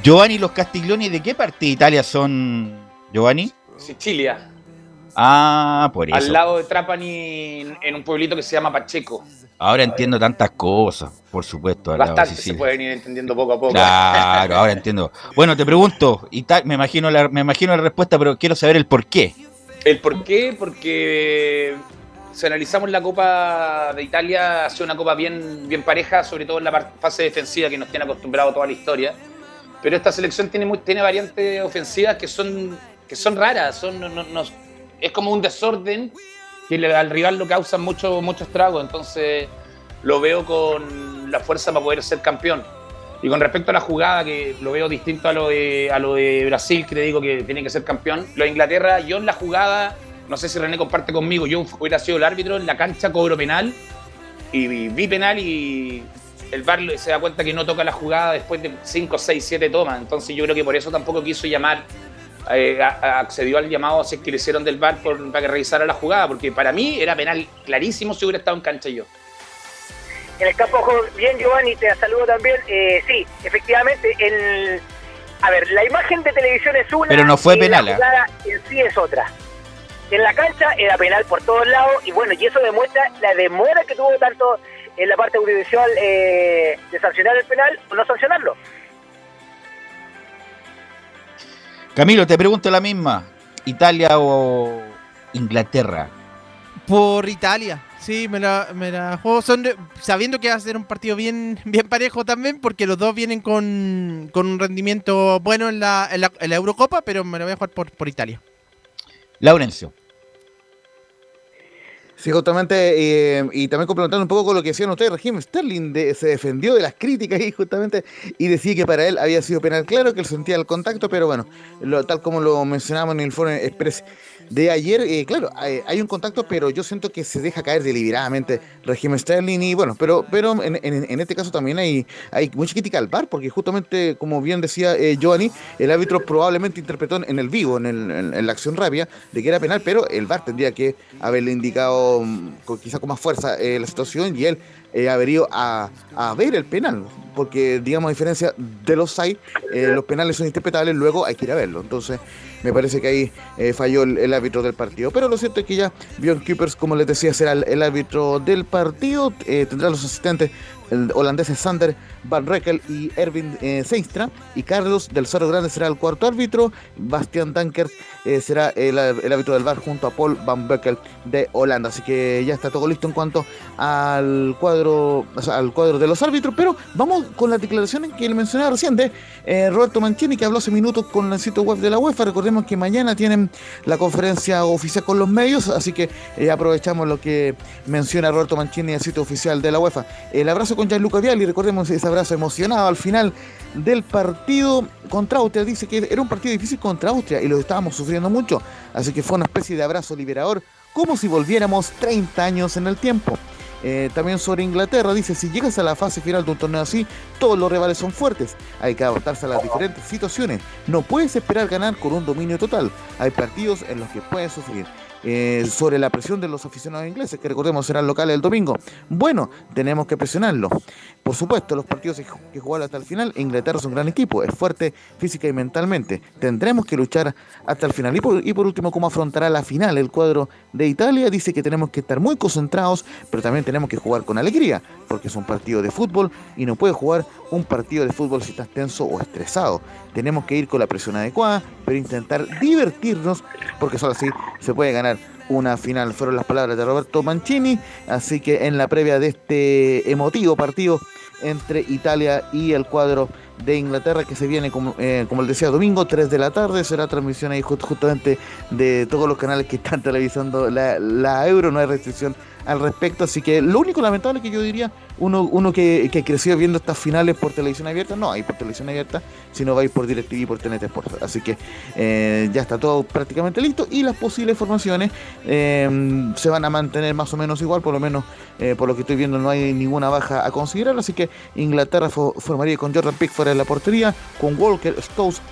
Giovanni, los Castiglioni, ¿de qué parte de Italia son, Giovanni? Sicilia, Ah, por eso. al lado de Trapani, en un pueblito que se llama Pacheco. Ahora entiendo tantas cosas, por supuesto. Bastante se pueden ir entendiendo poco a poco. Claro, ahora entiendo. Bueno, te pregunto, me imagino la, me imagino la respuesta, pero quiero saber el por qué. ¿El por qué? Porque si analizamos la Copa de Italia, ha sido una copa bien, bien pareja, sobre todo en la fase defensiva que nos tiene acostumbrado toda la historia. Pero esta selección tiene, muy- tiene variantes ofensivas que son, que son raras, son, no- no- es como un desorden que al rival lo causan mucho, mucho estrago. Entonces lo veo con la fuerza para poder ser campeón. Y con respecto a la jugada, que lo veo distinto a lo de, a lo de Brasil, que le digo que tiene que ser campeón, lo de Inglaterra, yo en la jugada, no sé si René comparte conmigo, yo hubiera sido el árbitro en la cancha, cobro penal, y vi, penal y el VAR se da cuenta que no toca la jugada después de 5, 6, 7 tomas. Entonces yo creo que por eso tampoco quiso llamar, eh, accedió al llamado así que le hicieron del VAR por- para que revisara la jugada, porque para mí era penal clarísimo si hubiera estado en cancha yo. En el campo bien, Giovanni, te saludo también. Eh, sí, efectivamente, el, a ver, la imagen de televisión es una. Pero no fue y penal, La ¿eh? jugada en sí es otra. en la cancha era penal por todos lados y bueno, y eso demuestra la demora que tuvo tanto en la parte audiovisual eh, de sancionar el penal o no sancionarlo. Camilo, te pregunto la misma. ¿Italia o Inglaterra? Por Italia. Sí, me la, me la juego son sabiendo que va a ser un partido bien, bien parejo también, porque los dos vienen con, con un rendimiento bueno en la, en la, en la Eurocopa, pero me lo voy a jugar por, por Italia. Laurencio. Sí, justamente, eh, y también complementando un poco con lo que decían ustedes, Raheem Sterling de- se defendió de las críticas y justamente y decía que para él había sido penal. Claro, que él sentía el contacto, pero bueno, lo- tal como lo mencionábamos en el foro express de ayer, eh, claro, hay, un contacto, pero yo siento que se deja caer deliberadamente Raheem Sterling y bueno, pero, pero en, en- este caso también hay, hay mucha crítica al VAR, porque justamente, como bien decía eh, Giovanni, el árbitro probablemente interpretó en, el vivo, en, el- en- la acción rápida, de que era penal, pero el VAR tendría que haberle indicado mm, con- quizá con más fuerza eh, la situación y él eh, haber ido a, a ver el penal, porque digamos a diferencia de los SAI, eh, los penales son interpretables, luego hay que ir a verlo. Entonces, me parece que ahí eh, falló el, árbitro del partido. Pero lo cierto es que ya Bjorn Kuipers, como les decía, será el, el árbitro del partido. Eh, tendrá los asistentes el holandés Sander Van Reckel y Erwin eh, Seinstra. Y Carlos del Cerro Grande será el cuarto árbitro. Bastian Dankers eh, será el, árbitro del bar junto a Paul Van Beckel de Holanda. Así que ya está todo listo en cuanto al cuadro, o sea, al cuadro de los árbitros. Pero vamos con las declaraciones que le mencionaba recién de eh, Roberto Mancini, que habló hace minutos con el sitio web de la UEFA. Recordemos que mañana tienen la conferencia oficial con los medios, así que aprovechamos lo que menciona Roberto Mancini en el sitio oficial de la UEFA. El abrazo con Gianluca Vialli, recordemos ese abrazo emocionado al final del partido contra Austria. Dice que era un partido difícil contra Austria y lo estábamos sufriendo mucho, así que fue una especie de abrazo liberador, como si volviéramos 30 años en el tiempo. Eh, también sobre Inglaterra dice, si llegas a la fase final de un torneo así, todos los rivales son fuertes. Hay que adaptarse a las diferentes situaciones. No puedes esperar ganar con un dominio total. Hay partidos en los que puedes sufrir. Eh, sobre la presión de los aficionados ingleses, que recordemos serán locales el domingo. Bueno, tenemos que presionarlo. Por supuesto, los partidos que jugar hasta el final. Inglaterra es un gran equipo, es fuerte física y mentalmente. Tendremos que luchar hasta el final. Y por, y por último, ¿cómo afrontará la final el cuadro de Italia? Dice que tenemos que estar muy concentrados, pero también tenemos que jugar con alegría, porque es un partido de fútbol y no puedes jugar un partido de fútbol si estás tenso o estresado. Tenemos que ir con la presión adecuada, pero intentar divertirnos, porque solo así se puede ganar una final. Fueron las palabras de Roberto Mancini, así que en la previa de este emotivo partido entre Italia y el cuadro de Inglaterra que se viene, como, eh, como les decía, domingo 3 de la tarde, será transmisión ahí just- justamente de todos los canales que están televisando la Euro, no hay restricción al respecto, así que lo único lamentable que yo diría, uno, uno que, que creció viendo estas finales por televisión abierta, no hay por televisión abierta, sino va a ir por DirecTV y por TNT Sports, así que eh, ya está todo prácticamente listo y las posibles formaciones eh, se van a mantener más o menos igual, por lo menos eh, por lo que estoy viendo no hay ninguna baja a considerar, así que Inglaterra fo- formaría con Jordan Pickford en la portería, con Walker, Stones, eh,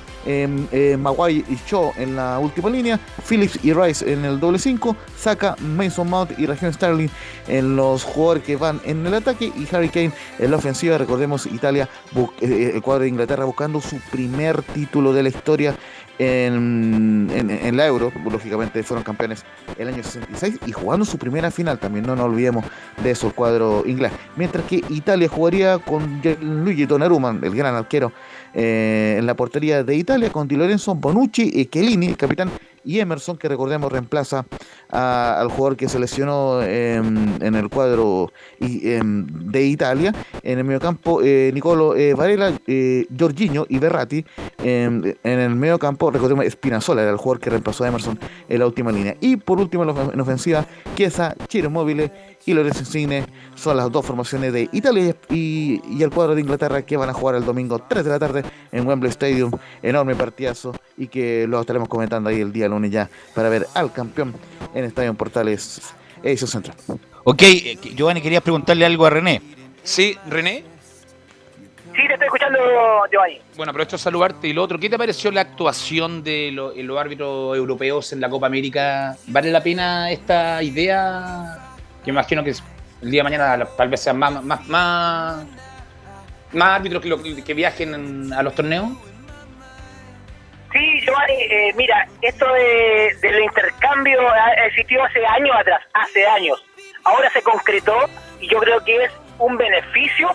Maguire y Shaw en la última línea, Phillips y Rice en el doble 5, Saka, Mason Mount y Raheem Sterling en los jugadores que van en el ataque y Harry Kane en la ofensiva. Recordemos Italia, bu- eh, el cuadro de Inglaterra buscando su primer título de la historia en, la Euro, lógicamente fueron campeones el año 66 y jugando su primera final también, no nos olvidemos de eso, el cuadro inglés. Mientras que Italia jugaría con Luigi Donnarumma, el gran arquero, eh, en la portería de Italia, con Di Lorenzo, Bonucci, y Chiellini, el capitán, y Emerson, que recordemos reemplaza al jugador que se lesionó em, en el cuadro em, de Italia. En el mediocampo, eh, Nicolo eh, Varela, eh, Jorginho y Berratti. em, en el mediocampo, recordemos, Spinazzola era el jugador que reemplazó a Emerson en la última línea. Y por último, en ofensiva, Chiesa, Chiro Móvil y Lorenzo Insigne son las dos formaciones de Italia y, y el cuadro de Inglaterra que van a jugar el domingo 3 de la tarde en Wembley Stadium. Enorme partidazo y que lo estaremos comentando ahí el día lunes ya para ver al campeón en Estadio Portales Edición Central. Ok, eh, Giovanni, querías preguntarle algo a René. Sí, René. Sí, te estoy escuchando, Giovanni. Bueno, aprovecho de saludarte. Y lo otro, ¿qué te pareció la actuación de de los árbitros europeos en la Copa América? ¿Vale la pena esta idea? Que me imagino que el día de mañana tal vez sean más, más, más, más árbitros que, lo- que viajen a los torneos. Sí, Giovanni, eh, mira, esto de, del intercambio ha existido hace años atrás, hace años. Ahora se concretó y yo creo que es un beneficio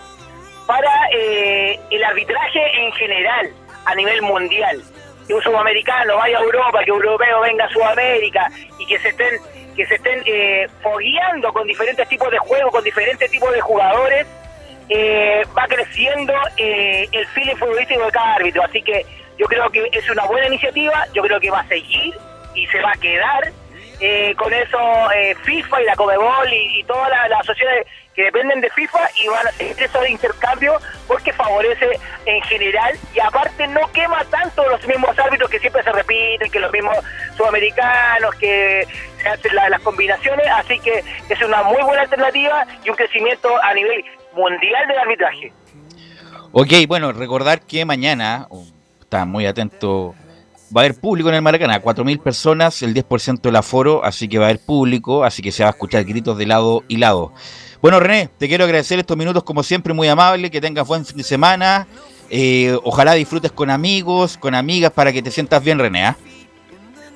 para eh, el arbitraje en general a nivel mundial. Que un sudamericano vaya a Europa, que un europeo venga a Sudamérica y que se estén que se estén eh, fogueando con diferentes tipos de juegos, con diferentes tipos de jugadores, eh, va creciendo eh, el feeling futbolístico de cada árbitro. Así que yo creo que es una buena iniciativa, yo creo que va a seguir y se va a quedar eh, con eso eh, FIFA y la Comebol y, todas las, sociedades que dependen de FIFA y van a seguir eso de intercambio porque favorece en general y aparte no quema tanto los mismos árbitros que siempre se repiten, que los mismos sudamericanos, que se hacen la- las combinaciones, así que es una muy buena alternativa y un crecimiento a nivel mundial del arbitraje. Ok, bueno, recordar que mañana, está muy atento, va a haber público en el Maracaná, 4.000 personas, el 10% del aforo, así que va a haber público, así que se va a escuchar gritos de lado y lado. Bueno, René, te quiero agradecer estos minutos como siempre, muy amable, que tengas buen fin de semana, eh, ojalá disfrutes con amigos, con amigas, para que te sientas bien, René. ¿ah?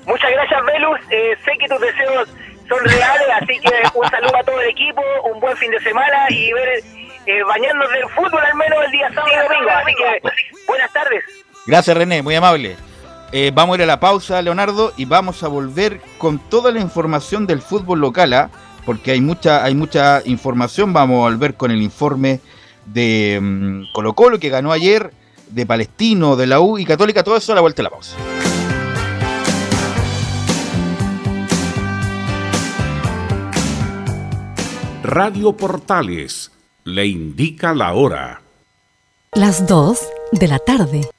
Muchas gracias, Velus. Eh, sé que tus deseos son reales, así que un saludo a todo el equipo, un buen fin de semana y ver eh, bañarnos del fútbol al menos el día sábado y domingo. Así que buenas tardes. Gracias, René, muy amable. Eh, vamos a ir a la pausa, Leonardo, y vamos a volver con toda la información del fútbol local, ¿ah? porque hay mucha, hay mucha información. Vamos a volver con el informe de mm, Colo Colo que ganó ayer, de Palestino, de la U y Católica, todo eso a la vuelta de la pausa. Radio Portales le indica la hora. Las 2 de la tarde,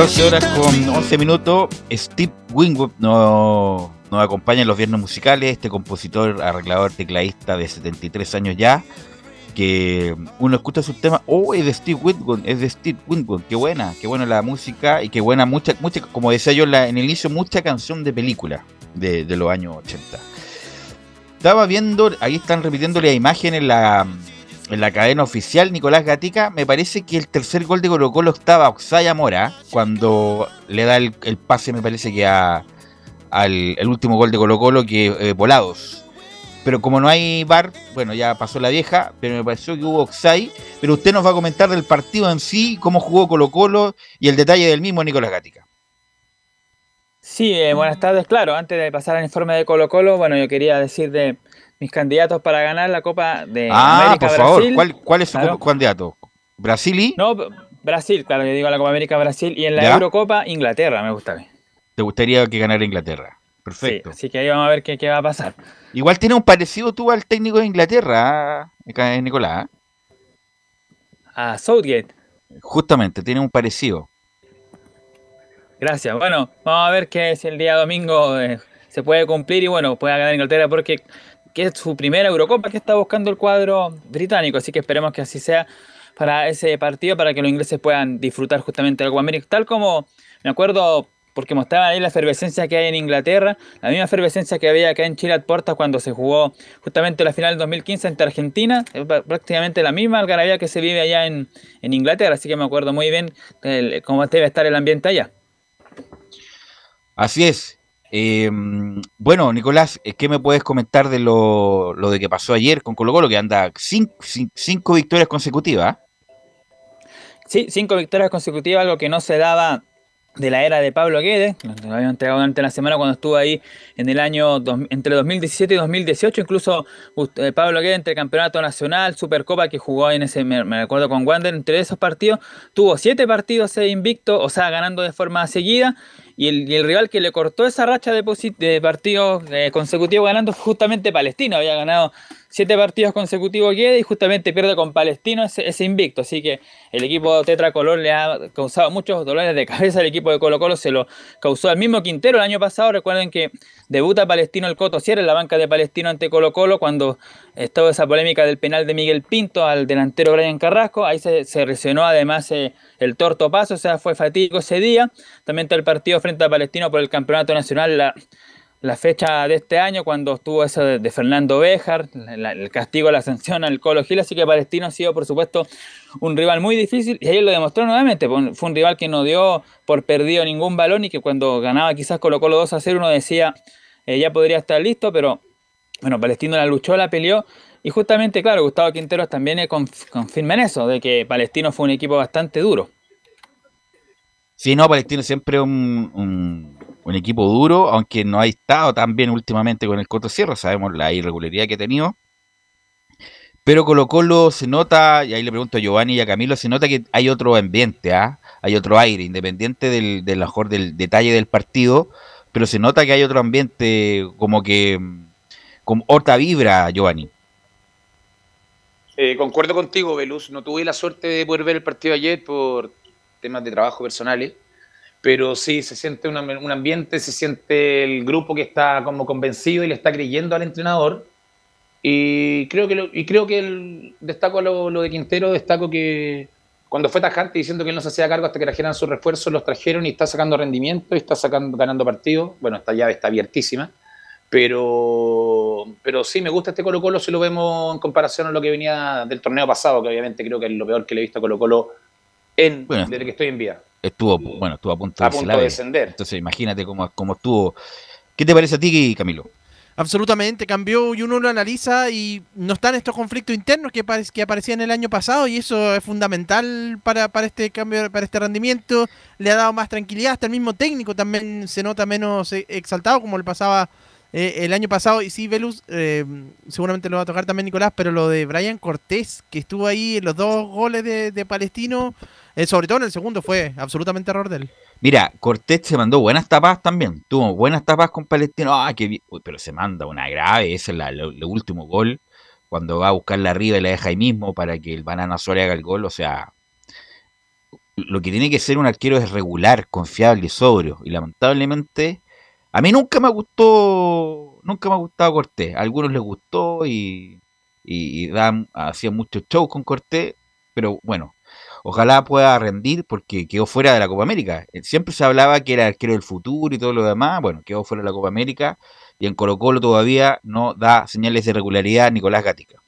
14 horas con 11 minutos. Steve Wingwood nos, nos acompaña en los viernes musicales. Este compositor, arreglador, tecladista de 73 años ya. Que uno escucha sus temas. Oh, es de Steve Wingwood. Es de Steve Wingwood. Qué buena, qué buena la música. Y qué buena, mucha, mucha como decía yo la- en el inicio, mucha canción de película de, los años 80. Estaba viendo, ahí están repitiendo la imagen en la, en la cadena oficial, Nicolás Gatica, me parece que el tercer gol de Colo Colo estaba Oxaya Mora, cuando le da el, pase, me parece que a, al último gol de Colo Colo, que eh, volados. Pero como no hay bar, bueno, ya pasó la vieja, pero me pareció que hubo Oxay. Pero usted nos va a comentar del partido en sí, cómo jugó Colo Colo y el detalle del mismo Nicolás Gatica. Sí, eh, buenas tardes. Claro, antes de pasar al informe de Colo Colo, bueno, yo quería decir de mis candidatos para ganar la Copa de ah, América por favor, Brasil. ¿cuál, cuál es su Claro. candidato? ¿Brasil y? No, Brasil, claro, yo digo la Copa América Brasil y en la ¿Ya? Eurocopa Inglaterra, me gusta mí. ¿Te gustaría que ganara Inglaterra? Perfecto. Sí, así que ahí vamos a ver qué, qué va a pasar. Igual tiene un parecido tú al técnico de Inglaterra. Acá, Nicolás. ¿ah? A Southgate. Justamente, tiene un parecido. Gracias. Bueno, vamos a ver que si el día domingo eh, se puede cumplir y bueno, pueda ganar Inglaterra porque que es su primera Eurocopa que está buscando el cuadro británico, así que esperemos que así sea para ese partido, para que los ingleses puedan disfrutar justamente del Copa tal como me acuerdo porque mostraban ahí la efervescencia que hay en Inglaterra, la misma efervescencia que había acá en Chile at Portas cuando se jugó justamente la final del 2015 ante Argentina, prácticamente la misma algarabía que se vive allá en, en Inglaterra, así que me acuerdo muy bien cómo debe estar el ambiente allá. Así es. Eh, bueno, Nicolás, eh, ¿qué me puedes comentar de lo, de que pasó ayer con Colo Colo, que anda cinco, cin- cinco victorias consecutivas? Sí, cinco victorias consecutivas, algo que no se daba de la era de Pablo Guedes, lo habían entregado durante la semana cuando estuvo ahí en el año dos- entre 2017 y 2018, incluso eh, Pablo Guedes entre Campeonato Nacional, Supercopa que jugó en ese, me, recuerdo con Wander, entre esos partidos, tuvo siete partidos eh, invicto, o sea, ganando de forma seguida, y el, rival que le cortó esa racha de, de partidos eh, consecutivos ganando justamente Palestino, había ganado siete partidos consecutivos Guedes y justamente pierde con Palestino ese, invicto, así que el equipo tetracolor le ha causado muchos dolores de cabeza al equipo de Colo Colo, se lo causó al mismo Quintero el año pasado, recuerden que debuta Palestino el Coto Sierra en la banca de Palestino ante Colo Colo cuando estaba esa polémica del penal de Miguel Pinto al delantero Brian Carrasco, ahí se, se además eh, el torto paso, o sea, fue fatídico ese día, también está el partido frente a Palestino por el Campeonato Nacional, la, la fecha de este año cuando estuvo eso de, Fernando Béjar, la- el castigo, la sanción al Colo Gil, así que Palestino ha sido por supuesto un rival muy difícil. Y ayer lo demostró nuevamente, fue fue un rival que no dio por perdido ningún balón y que cuando ganaba quizás Colo Colo 2 a 0 uno decía eh, ya podría estar listo, pero bueno, Palestino la luchó, la peleó. Y justamente claro, Gustavo Quinteros también eh, conf- confirma en eso, de que Palestino fue un equipo bastante duro. Sí, no, Palestino siempre un, un equipo duro, aunque no ha estado tan bien últimamente con el Coto Sierra, sabemos la irregularidad que ha tenido. Pero Colo Colo se nota, y ahí le pregunto a Giovanni y a Camilo, se nota que hay otro ambiente, ¿ah? hay otro aire, independiente del, del, mejor del detalle del partido, pero se nota que hay otro ambiente como que con otra vibra, Giovanni. Eh, concuerdo contigo, Velus. No tuve la suerte de poder ver el partido ayer por temas de trabajo personales, pero sí se siente una- un ambiente, se siente el grupo que está como convencido y le está creyendo al entrenador. Y creo que, lo- y creo que el- destaco lo, lo de Quintero, destaco que cuando fue tajante diciendo que él no se hacía cargo hasta que trajeran sus refuerzos, los trajeron y está sacando rendimiento y está sacando, ganando partidos. Bueno, esta llave está abiertísima. Pero, pero sí, me gusta este Colo Colo si lo vemos en comparación a lo que venía del torneo pasado, que obviamente creo que es lo peor que le he visto a Colo Colo en, Bueno. desde que estoy en vida. Estuvo, bueno, estuvo a punto, A irse punto la de descender. Entonces imagínate cómo, cómo estuvo. ¿Qué te parece a ti, Camilo? Absolutamente, cambió y uno lo analiza y no están estos conflictos internos que, pare- que aparecían el año pasado y eso es fundamental para, para este cambio, para este rendimiento. Le ha dado más tranquilidad, hasta el mismo técnico también se nota menos eh, exaltado como le pasaba eh, el año pasado. Y sí, Velus, eh, seguramente lo va a tocar también Nicolás, pero lo de Brian Cortés, que estuvo ahí en los dos goles de, Palestino, eh, sobre todo en el segundo, fue absolutamente error de él. Mira, Cortés se mandó buenas tapas también. Tuvo buenas tapas con Palestino. Ah, pero se manda una grave. Ese es la- el último gol. Cuando va a buscarla arriba y la deja ahí mismo para que el Banana Suárez haga el gol. O sea, lo que tiene que ser un arquero es regular, confiable y sobrio. Y lamentablemente, a mí nunca me gustó, nunca me ha gustado Cortés. A algunos les gustó y, y, dan, hacían muchos shows con Cortés. Pero bueno, ojalá pueda rendir porque quedó fuera de la Copa América. Eh, Siempre se hablaba que era arquero del futuro y todo lo demás. Bueno, quedó fuera de la Copa América y en Colo Colo todavía no da señales de regularidad Nicolás Gatica.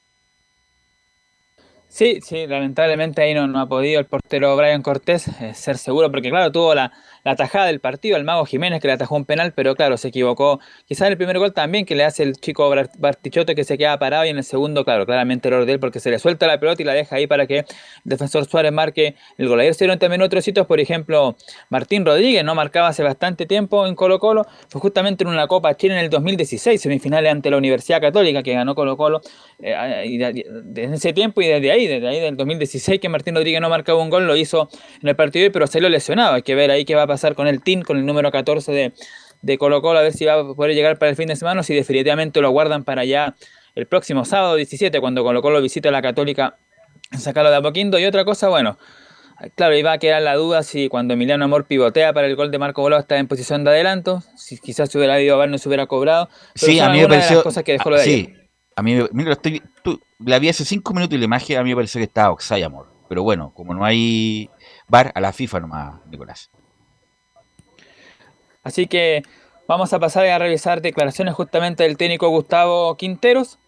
Sí, sí, lamentablemente ahí no, no ha podido el portero Brian Cortés eh, ser seguro, porque claro, tuvo la, la tajada del partido, el Mago Jiménez que le atajó un penal, pero claro, se equivocó. Quizás el primer gol también que le hace el chico Bar- Bartichotto que se queda parado y en el segundo, claro, claramente error de él porque se le suelta la pelota y la deja ahí para que el defensor Suárez marque el gol. Ayer se dieron también otros sitios, por ejemplo, Martín Rodríguez no marcaba hace bastante tiempo en Colo Colo, fue justamente en una Copa Chile en el 2016, semifinales ante la Universidad Católica que ganó Colo Colo eh, desde ese tiempo y desde ahí, desde ahí del 2016 que Martín Rodríguez no marcaba un gol, lo hizo en el partido pero salió lesionado. Hay que ver ahí qué va a pasar con el TIN, con el número 14 de, de Colo Colo, a ver si va a poder llegar para el fin de semana o si definitivamente lo guardan para ya el próximo sábado 17, cuando Colo Colo visita a la Católica, sacarlo de a poquito. Y otra cosa, bueno, Claro, iba a quedar la duda si cuando Emiliano Amor pivotea para el gol de Marco Volado está en posición de adelanto, si quizás si hubiera ido a ver no se hubiera cobrado. Pero Sí, a mí me de las pareció. cosas que dejó lo de sí. A mí, mira, estoy, tú- la vi hace cinco minutos y la imagen a mí me pareció que estaba Oxay, amor. Pero bueno, como no hay bar, a la FIFA nomás, Nicolás. Así que vamos a pasar a revisar declaraciones justamente del técnico Gustavo Quinteros.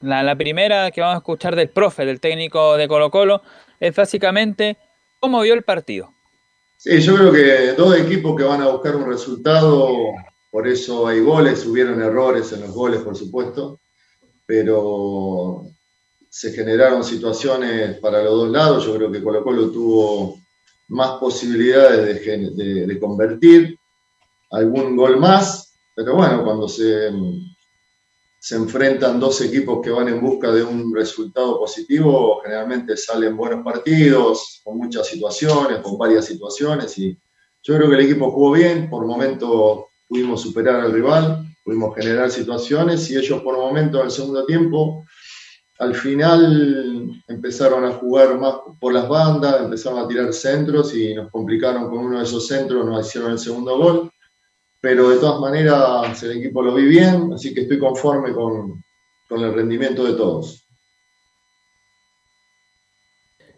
La, primera que vamos a escuchar del profe, del técnico de Colo Colo, es básicamente cómo vio el partido. Sí, yo creo que dos equipos que van a buscar un resultado, por eso hay goles, hubieron errores en los goles, por supuesto, pero se generaron situaciones para los dos lados. Yo creo que Colo Colo tuvo más posibilidades de convertir, algún gol más, pero bueno, cuando se, se enfrentan dos equipos que van en busca de un resultado positivo, generalmente salen buenos partidos, con muchas situaciones, con varias situaciones, y yo creo que el equipo jugó bien, por momentos pudimos superar al rival, pudimos generar situaciones, y ellos por momentos en segundo tiempo, al final empezaron a jugar más por las bandas, empezaron a tirar centros y nos complicaron con uno de esos centros, nos hicieron el segundo gol pero de todas maneras el equipo lo vi bien, así que estoy conforme con, con el rendimiento de todos.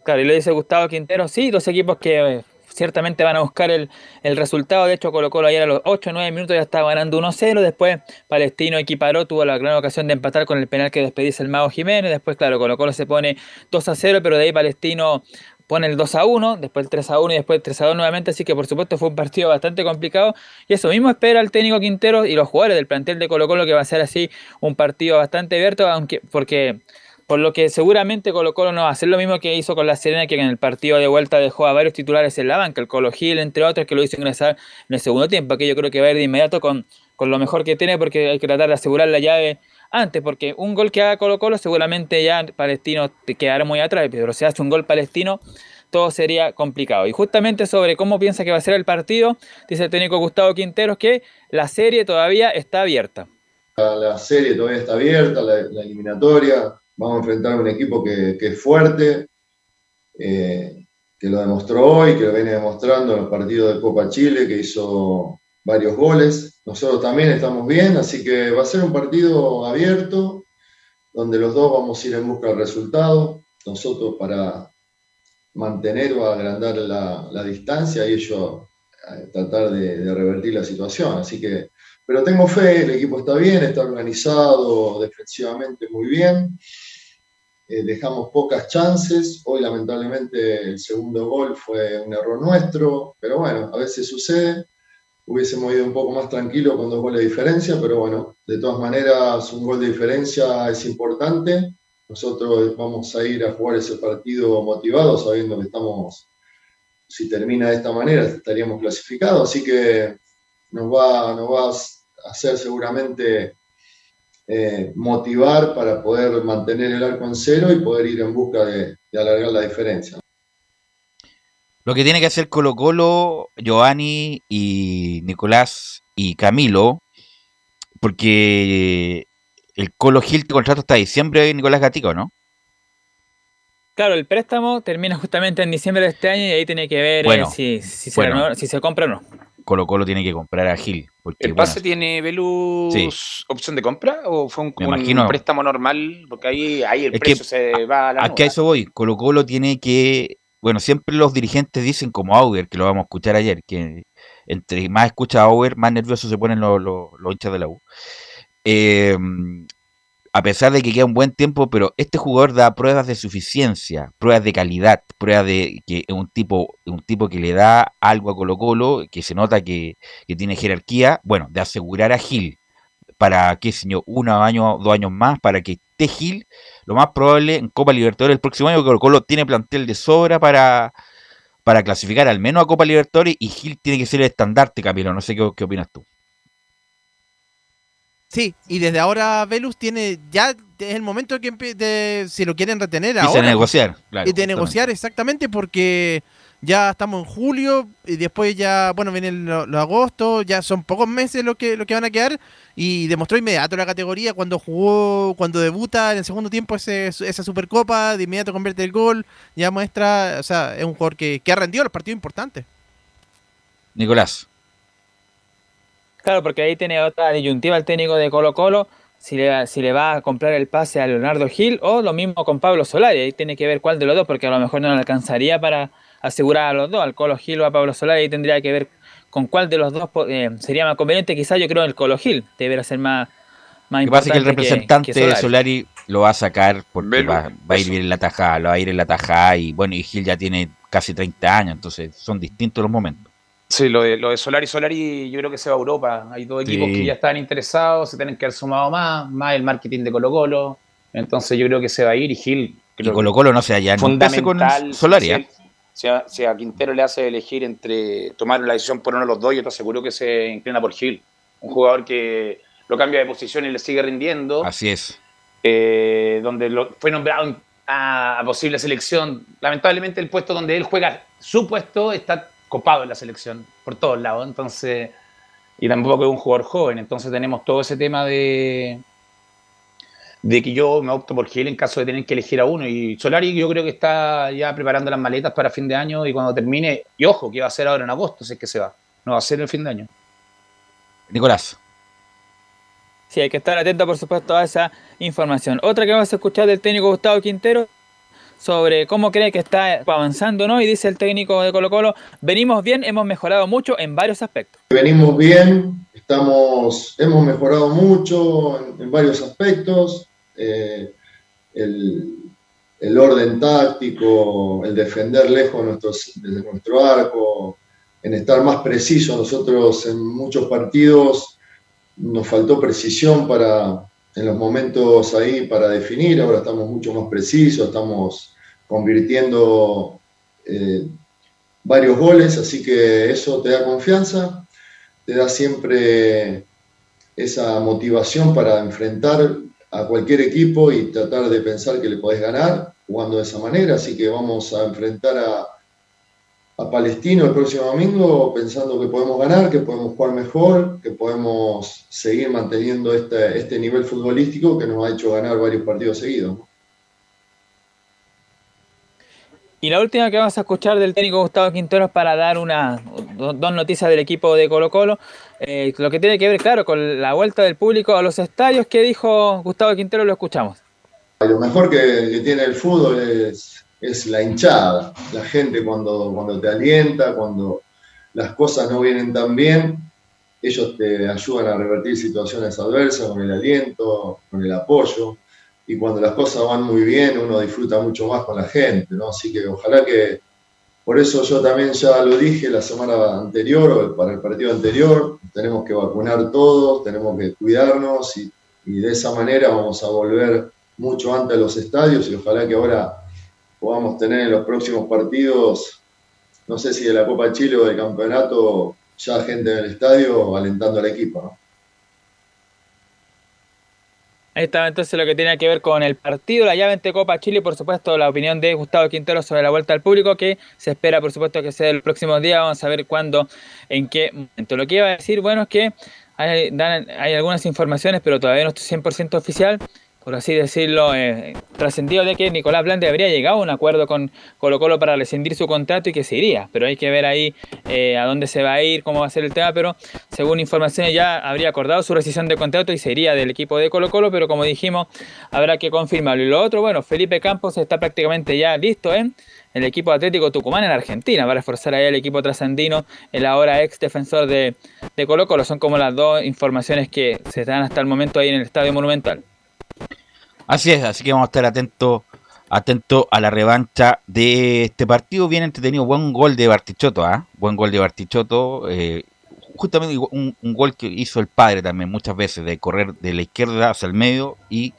Claro, y lo dice Gustavo Quintero, sí, dos equipos que eh, ciertamente van a buscar el, el resultado. De hecho, Colo Colo ayer a los 8 o 9 minutos ya estaba ganando 1-0. Después Palestino equiparó, tuvo la gran ocasión de empatar con el penal que despedice el Mago Jiménez. Después, claro, Colo Colo se pone 2-0, pero de ahí Palestino pone el 2 1, después el 3 1 y después el 3 2 nuevamente, así que por supuesto fue un partido bastante complicado. Y eso mismo espera el técnico Quintero y los jugadores del plantel de Colo Colo que va a ser así un partido bastante abierto, aunque porque por lo que seguramente Colo Colo no va a hacer lo mismo que hizo con la Serena, que en el partido de vuelta dejó a varios titulares en la banca, el Colo Gil, entre otros, que lo hizo ingresar en el segundo tiempo, que yo creo que va a ir de inmediato con, con lo mejor que tiene, porque hay que tratar de asegurar la llave antes, porque un gol que haga Colo Colo seguramente ya Palestino te quedará muy atrás, pero si hace un gol palestino, todo sería complicado. Y justamente sobre cómo piensa que va a ser el partido, dice el técnico Gustavo Quinteros que la serie todavía está abierta. La, serie todavía está abierta, la, eliminatoria, vamos a enfrentar a un equipo que, que es fuerte, eh, que lo demostró hoy, que lo viene demostrando en los partidos de Copa Chile, que hizo varios goles. Nosotros también estamos bien, así que va a ser un partido abierto, donde los dos vamos a ir en busca del resultado. Nosotros para mantener o agrandar la, la distancia y ellos eh, tratar de, de revertir la situación. Así que, pero tengo fe, el equipo está bien, está organizado defensivamente muy bien. Eh, dejamos pocas chances. Hoy, lamentablemente, el segundo gol fue un error nuestro, pero bueno, a veces sucede. Hubiésemos ido un poco más tranquilo con dos goles de diferencia, pero bueno, de todas maneras, un gol de diferencia es importante. Nosotros vamos a ir a jugar ese partido motivados, sabiendo que estamos, si termina de esta manera, estaríamos clasificados. Así que nos va, nos va a hacer seguramente eh, motivar para poder mantener el arco en cero y poder ir en busca de, de alargar la diferencia. Lo que tiene que hacer Colo Colo, Giovanni y Nicolás y Camilo, porque el Colo Gil te contrato hasta diciembre, Nicolás Gatica, ¿o ¿no? Claro, el préstamo termina justamente en diciembre de este año y ahí tiene que ver eh, si, si, se bueno. renueva- si se compra o no. Colo Colo tiene que comprar a Gil. Porque, ¿El bueno, pase tiene Velus Sí. opción de compra o fue un, Me un préstamo normal? Porque ahí, ahí el que- precio se va a la Aquí a eso voy. Colo Colo tiene que. Bueno, siempre los dirigentes dicen, como Auger, que lo vamos a escuchar ayer, que entre más escucha a más nerviosos se ponen los, hinchas de la U. Eh, a pesar de que queda un buen tiempo, pero este jugador da pruebas de suficiencia, pruebas de calidad, pruebas de que es un tipo, un tipo que le da algo a Colo Colo, que se nota que tiene jerarquía, bueno, de asegurar a Gil para, qué señor, un año, dos años más, para que esté Gil, lo más probable en Copa Libertadores el próximo año, Colo Colo tiene plantel de sobra para, para clasificar al menos a Copa Libertadores y Gil tiene que ser el estandarte, Camilo, no sé qué, qué opinas tú. Sí, y desde ahora Velus tiene ya es el momento que de, si lo quieren retener ahora. a negociar, claro, y de justamente. negociar exactamente porque ya estamos en julio y después ya, bueno, viene el, lo- lo agosto, ya son pocos meses lo que, lo que van a quedar y demostró inmediato la categoría cuando jugó, cuando debuta en el segundo tiempo ese, esa Supercopa, de inmediato convierte el gol, ya muestra, o sea, es un jugador que, que ha rendido los partidos importantes. Nicolás. Claro, porque ahí tiene otra disyuntiva el técnico de Colo Colo. si le, si le va a comprar el pase a Leonardo Gil o lo mismo con Pablo Solari. Ahí tiene que ver cuál de los dos, porque a lo mejor no le alcanzaría para asegurar a los dos, al Colo Gil o a Pablo Solari. Ahí tendría que ver con cuál de los dos eh, sería más conveniente. Quizás yo creo el Colo Gil debería ser más, más Lo que pasa es que el representante que de Solari. Solari lo va a sacar porque va, va a ir bien en la tajada, lo va a ir en la tajada y bueno, y Gil ya tiene casi 30 años, entonces son distintos los momentos. Sí, lo de, lo de Solari, Solari yo creo que se va a Europa. Hay dos Sí. equipos que ya están interesados, se tienen que haber sumado más, más el marketing de Colo Colo. Entonces yo creo que se va a ir y Gil. Y creo Colo Colo no se un pase con fundamental. Solari. ¿eh? Si a, si a Quintero le hace elegir entre tomar la decisión por uno de los dos, yo te aseguro que se inclina por Gil. Un jugador que lo cambia de posición y le sigue rindiendo. Así es. eh, donde lo- fue nombrado a posible selección. Lamentablemente el puesto donde él juega, su puesto está copado en la selección, por todos lados. Entonces, y tampoco es un jugador joven. Entonces tenemos todo ese tema de de que yo me opto por Gil en caso de tener que elegir a uno. Y Solari yo creo que está ya preparando las maletas para fin de año y cuando termine, y ojo, que va a ser ahora en agosto, si es que se va. No va a ser el fin de año. Nicolás. Sí, hay que estar atento, por supuesto, a esa información. Otra que vamos a escuchar del técnico Gustavo Quintero sobre cómo cree que está avanzando, ¿no? Y dice el técnico de Colo Colo, venimos bien, hemos mejorado mucho en varios aspectos. Venimos bien, estamos, hemos mejorado mucho en, en varios aspectos. Eh, el, orden táctico, el defender lejos nuestros, desde nuestro arco, en estar más preciso. Nosotros en muchos partidos nos faltó precisión para, en los momentos ahí para definir, ahora estamos mucho más precisos, estamos convirtiendo eh, varios goles, así que eso te da confianza, te da siempre esa motivación para enfrentar a cualquier equipo y tratar de pensar que le podés ganar jugando de esa manera, así que vamos a enfrentar a, a Palestino el próximo domingo pensando que podemos ganar, que podemos jugar mejor, que podemos seguir manteniendo este, este nivel futbolístico que nos ha hecho ganar varios partidos seguidos. Y la última que vamos a escuchar del técnico Gustavo Quintero es para dar una, do- dos noticias del equipo de Colo Colo. Eh, lo que tiene que ver, claro, con la vuelta del público a los estadios que dijo Gustavo Quintero, lo escuchamos. Lo mejor que, tiene el fútbol es, es la hinchada, la gente cuando, cuando te alienta, cuando las cosas no vienen tan bien, ellos te ayudan a revertir situaciones adversas con el aliento, con el apoyo, y cuando las cosas van muy bien uno disfruta mucho más con la gente, ¿no? Así que ojalá que, por eso yo también ya lo dije la semana anterior o para el partido anterior, tenemos que vacunar todos, tenemos que cuidarnos y, y de esa manera vamos a volver mucho antes a los estadios y ojalá que ahora podamos tener en los próximos partidos, no sé si de la Copa Chile o del campeonato, ya gente en el estadio alentando al equipo. ¿no? Ahí estaba entonces lo que tiene que ver con el partido, la llave entre Copa Chile y por supuesto la opinión de Gustavo Quintero sobre la vuelta al público que se espera por supuesto que sea el próximo día, vamos a ver cuándo, en qué momento. Lo que iba a decir, bueno, es que hay, dan- hay algunas informaciones, pero todavía no estoy 100% oficial, por así decirlo, eh, trascendido de que Nicolás Blande habría llegado a un acuerdo con Colo Colo para rescindir su contrato y que se iría, pero hay que ver ahí eh, a dónde se va a ir, cómo va a ser el tema, pero según informaciones ya habría acordado su rescisión de contrato y se iría del equipo de Colo Colo, pero como dijimos, habrá que confirmarlo. Y lo otro, bueno, Felipe Campos está prácticamente ya listo en el equipo Atlético Tucumán en Argentina para reforzar ahí el equipo trasandino, el ahora ex defensor de, de Colo Colo. Son como las dos informaciones que se dan hasta el momento ahí en el Estadio Monumental. Así es, así que vamos a estar atentos atento a la revancha de este partido. Bien entretenido, buen gol de Bartichotto, ¿ah? Buen gol de Bartichotto. eh, justamente un, gol que hizo el padre también muchas veces, de correr de la izquierda hacia el medio y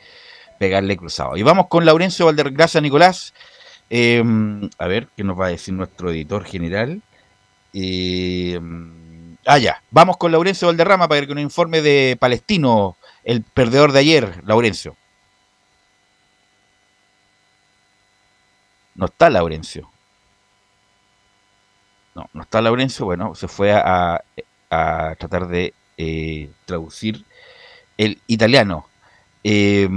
pegarle cruzado. Y vamos con Laurencio Valdergracia Nicolás. Eh, a ver, ¿qué nos va a decir nuestro editor general? Eh, ah, ya. Vamos con Laurencio Valderrama para que nos informe de Palestino, el perdedor de ayer, Laurencio. No está Laurencio. No, no está Laurencio. Bueno, se fue a, a tratar de eh, traducir el italiano. Eh,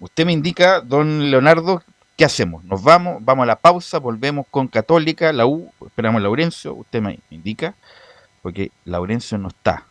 usted me indica, don Leonardo, ¿qué hacemos? ¿Nos vamos? ¿Vamos a la pausa? ¿Volvemos con Católica, la U? ¿Esperamos a Laurencio? Usted me indica, porque Laurencio no está.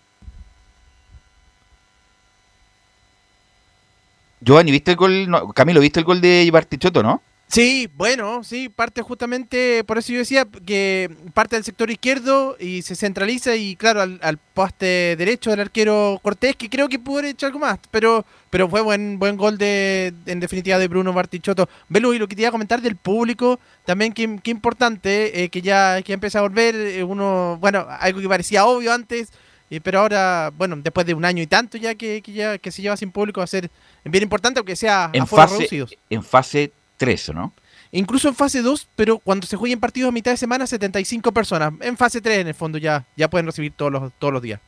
Giovanni, ¿viste el gol? no, Camilo, ¿viste el gol de Bartichotto, no? Sí, bueno, sí, parte justamente, por eso yo decía que parte del sector izquierdo y se centraliza y claro, al, al poste derecho del arquero Cortés, que creo que pudo haber hecho algo más, pero pero fue buen buen gol de en definitiva de Bruno Bartichotto. Velo, y lo que te iba a comentar del público, también qué, qué importante, eh, que ya que empieza a volver, eh, uno, bueno, algo que parecía obvio antes, eh, pero ahora, bueno, después de un año y tanto ya que, que ya que se lleva sin público, va a ser bien importante, aunque sea En fase, reducidos. en fase 3, ¿no? Incluso en fase 2, pero cuando se jueguen partidos a mitad de semana, 75 personas. En fase 3, en el fondo, ya, ya pueden recibir todos los, todos los días.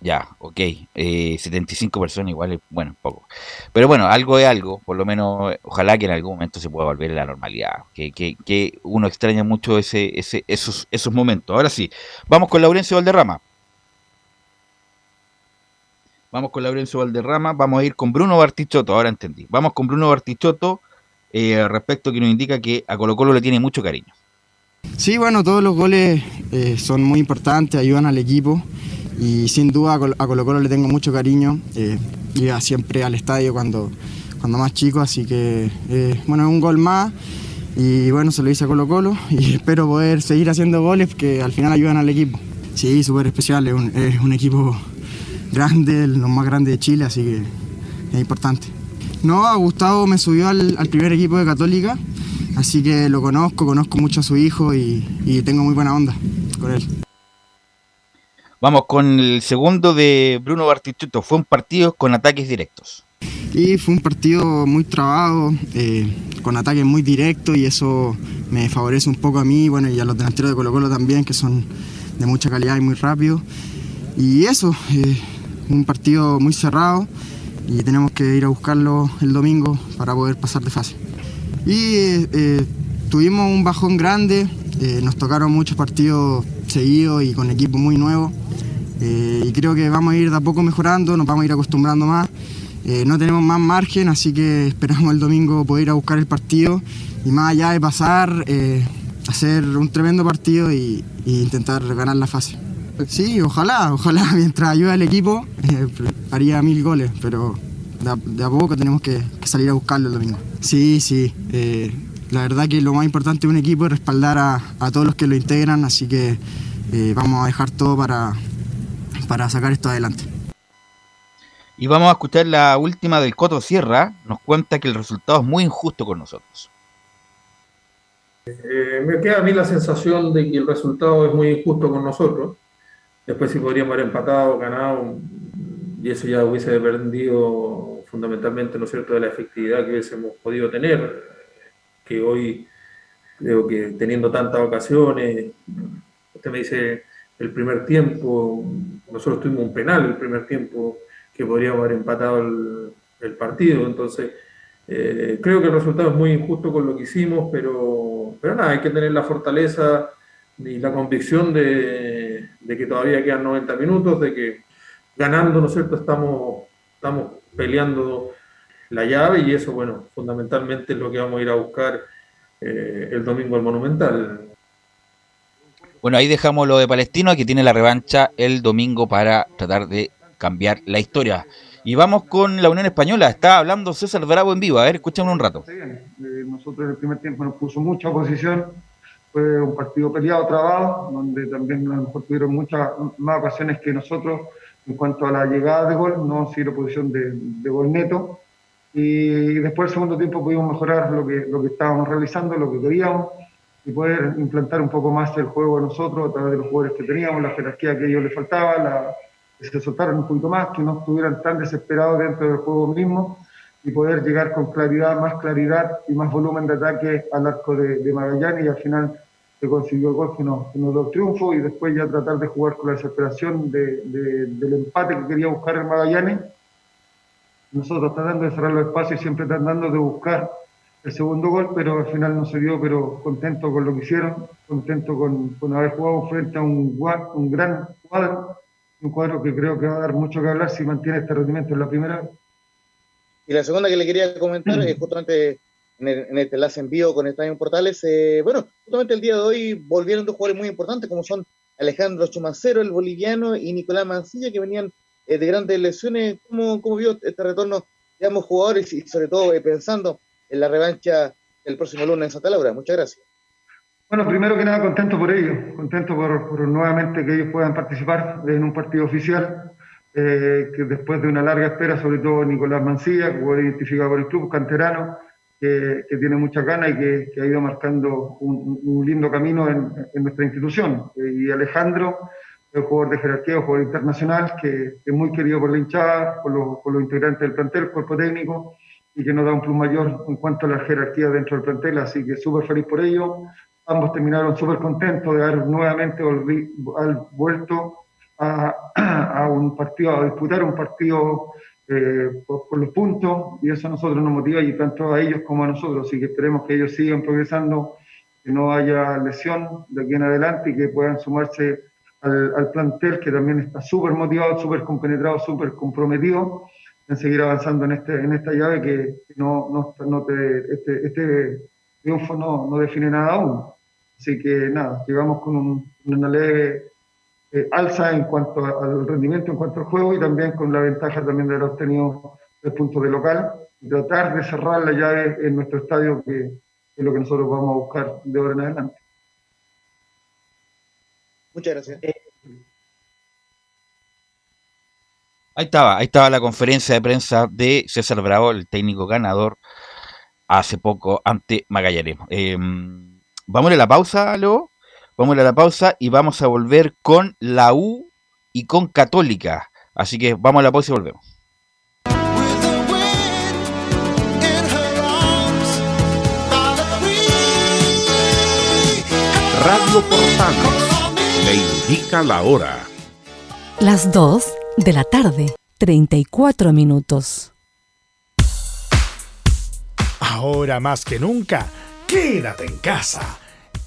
Ya, ok. Eh, 75 personas igual es, bueno, poco. Pero bueno, algo es algo. Por lo menos, ojalá que en algún momento se pueda volver a la normalidad. Que, que, que uno extraña mucho ese, ese, esos, esos momentos. Ahora sí, vamos con Laurencio Valderrama. Vamos con Laurencio Valderrama. Vamos a ir con Bruno Bartichotto. Ahora entendí. Vamos con Bruno Bartichotto. Eh, respecto que nos indica que a Colo Colo le tiene mucho cariño. Sí, bueno, todos los goles eh, son muy importantes, ayudan al equipo y sin duda a Col- a Colo Colo le tengo mucho cariño. eh, siempre al estadio cuando, cuando más chico, así que eh, bueno, es un gol más y bueno, se lo hice a Colo Colo y espero poder seguir haciendo goles que al final ayudan al equipo. Sí, súper especial, es un, es un equipo grande, los más grandes de Chile, así que es importante. No, a Gustavo me subió al, al primer equipo de Católica, así que lo conozco, conozco mucho a su hijo y, y tengo muy buena onda con él. Vamos con el segundo de Bruno Bartichotto. Fue un partido con ataques directos. Y fue un partido muy trabado, eh, con ataques muy directos y eso me favorece un poco a mí bueno, y a los delanteros de Colo Colo también, que son de mucha calidad y muy rápido. Y eso, eh, un partido muy cerrado y tenemos que ir a buscarlo el domingo para poder pasar de fase. Y eh, eh, tuvimos un bajón grande, eh, nos tocaron muchos partidos seguidos y con equipo muy nuevo. Y creo que vamos a ir de a poco mejorando, nos vamos a ir acostumbrando más. No tenemos más margen, así que esperamos el domingo poder ir a buscar el partido y más allá de pasar, hacer un tremendo partido y intentar ganar la fase. Sí, ojalá, ojalá, mientras ayude al equipo, eh, haría mil goles, pero de a, de a poco tenemos que, que salir a buscarlo el domingo. Sí, sí, eh, la verdad que lo más importante de un equipo es respaldar a, a todos los que lo integran, así que eh, vamos a dejar todo para, para sacar esto adelante. Y vamos a escuchar la última del Coto Sierra. Nos cuenta que el resultado es muy injusto con nosotros. Eh, me queda a mí la sensación de que el resultado es muy injusto con nosotros. Después si podríamos haber empatado, ganado, y eso ya hubiese dependido fundamentalmente, ¿no es cierto?, de la efectividad que hubiésemos podido tener, que hoy creo que teniendo tantas ocasiones, usted me dice el primer tiempo, nosotros tuvimos un penal el primer tiempo que podríamos haber empatado el, el partido, entonces eh, creo que el resultado es muy injusto con lo que hicimos, pero, pero nada, hay que tener la fortaleza y la convicción de, de que todavía quedan 90 minutos, de que ganando, ¿no es cierto?, estamos, estamos peleando la llave y eso, bueno, fundamentalmente es lo que vamos a ir a buscar eh, el domingo al Monumental. Bueno, ahí dejamos lo de Palestino, que tiene la revancha el domingo para tratar de cambiar la historia. Y vamos con la Unión Española. Está hablando César Bravo en vivo. A ver, escúchame un rato. Eh, nosotros en el primer tiempo nos puso mucha oposición, fue un partido peleado, trabado, donde también a lo mejor tuvieron muchas más ocasiones que nosotros en cuanto a la llegada de gol, no seguir oposición de, de gol neto. Y después el segundo tiempo pudimos mejorar lo que, lo que estábamos realizando, lo que queríamos, y poder implantar un poco más el juego nosotros a través de los jugadores que teníamos, la jerarquía que a ellos les faltaba, la, que se soltaran un poquito más, que no estuvieran tan desesperados dentro del juego mismo y poder llegar con claridad, más claridad y más volumen de ataque al arco de, de Magallanes y al final se consiguió el gol que nos, que nos dio triunfo y después ya tratar de jugar con la desesperación de, de- del empate que quería buscar el Magallanes. Nosotros tratando de cerrar los espacios, siempre tratando de buscar el segundo gol, pero al final no se dio, pero contento con lo que hicieron, contento con, con haber jugado frente a un, un gran cuadro, un cuadro que creo que va a dar mucho que hablar si mantiene este rendimiento en la primera. Y la segunda que le quería comentar es justamente en, este enlace en vivo con Estadio Portales. eh, bueno, justamente el día de hoy volvieron dos jugadores muy importantes como son Alejandro Chumancero, el boliviano, y Nicolás Mancilla, que venían eh, de grandes lesiones. ¿Cómo, vio este retorno de ambos jugadores y sobre todo eh, pensando en la revancha el próximo lunes en Santa Laura. Muchas gracias. Bueno, primero que nada, contento por ello, contento por, nuevamente que ellos puedan participar en un partido oficial, eh, que después de una larga espera, sobre todo Nicolás Mancilla, fue identificado por el club canterano, que, que tiene muchas ganas y que, que ha ido marcando un, un lindo camino en, en nuestra institución. Y Alejandro, el jugador de jerarquía, un jugador internacional, que es muy querido por la hinchada, por los, por los integrantes del plantel, cuerpo técnico, y que nos da un plus mayor en cuanto a la jerarquía dentro del plantel, así que súper feliz por ello. Ambos terminaron súper contentos de haber nuevamente volvi- al- vuelto a, a un partido, a disputar un partido eh, por, por los puntos, y eso a nosotros nos motiva, y tanto a ellos como a nosotros, así que esperemos que ellos sigan progresando, que no haya lesión de aquí en adelante y que puedan sumarse al, al plantel, que también está súper motivado, súper compenetrado, súper comprometido en seguir avanzando en, este, en esta llave que no, no, no te, este, este triunfo no, no define nada aún. Así que nada, llegamos con un- una leve eh, alza en cuanto a- al rendimiento, en cuanto al juego y también con la ventaja también de haber obtenido el punto de local y tratar de cerrar la llave en nuestro estadio, que es lo que nosotros vamos a buscar de ahora en adelante. Muchas gracias. Ahí estaba, ahí estaba la conferencia de prensa de César Bravo, el técnico ganador, hace poco ante Magallanes. Eh, vamos a la pausa, Leo. Vamos a la pausa y vamos a volver con la U y con Católica. Así que vamos a la pausa y volvemos. Radio Portales le indica la hora. Las 2 de la tarde, 34 minutos. Ahora más que nunca, quédate en casa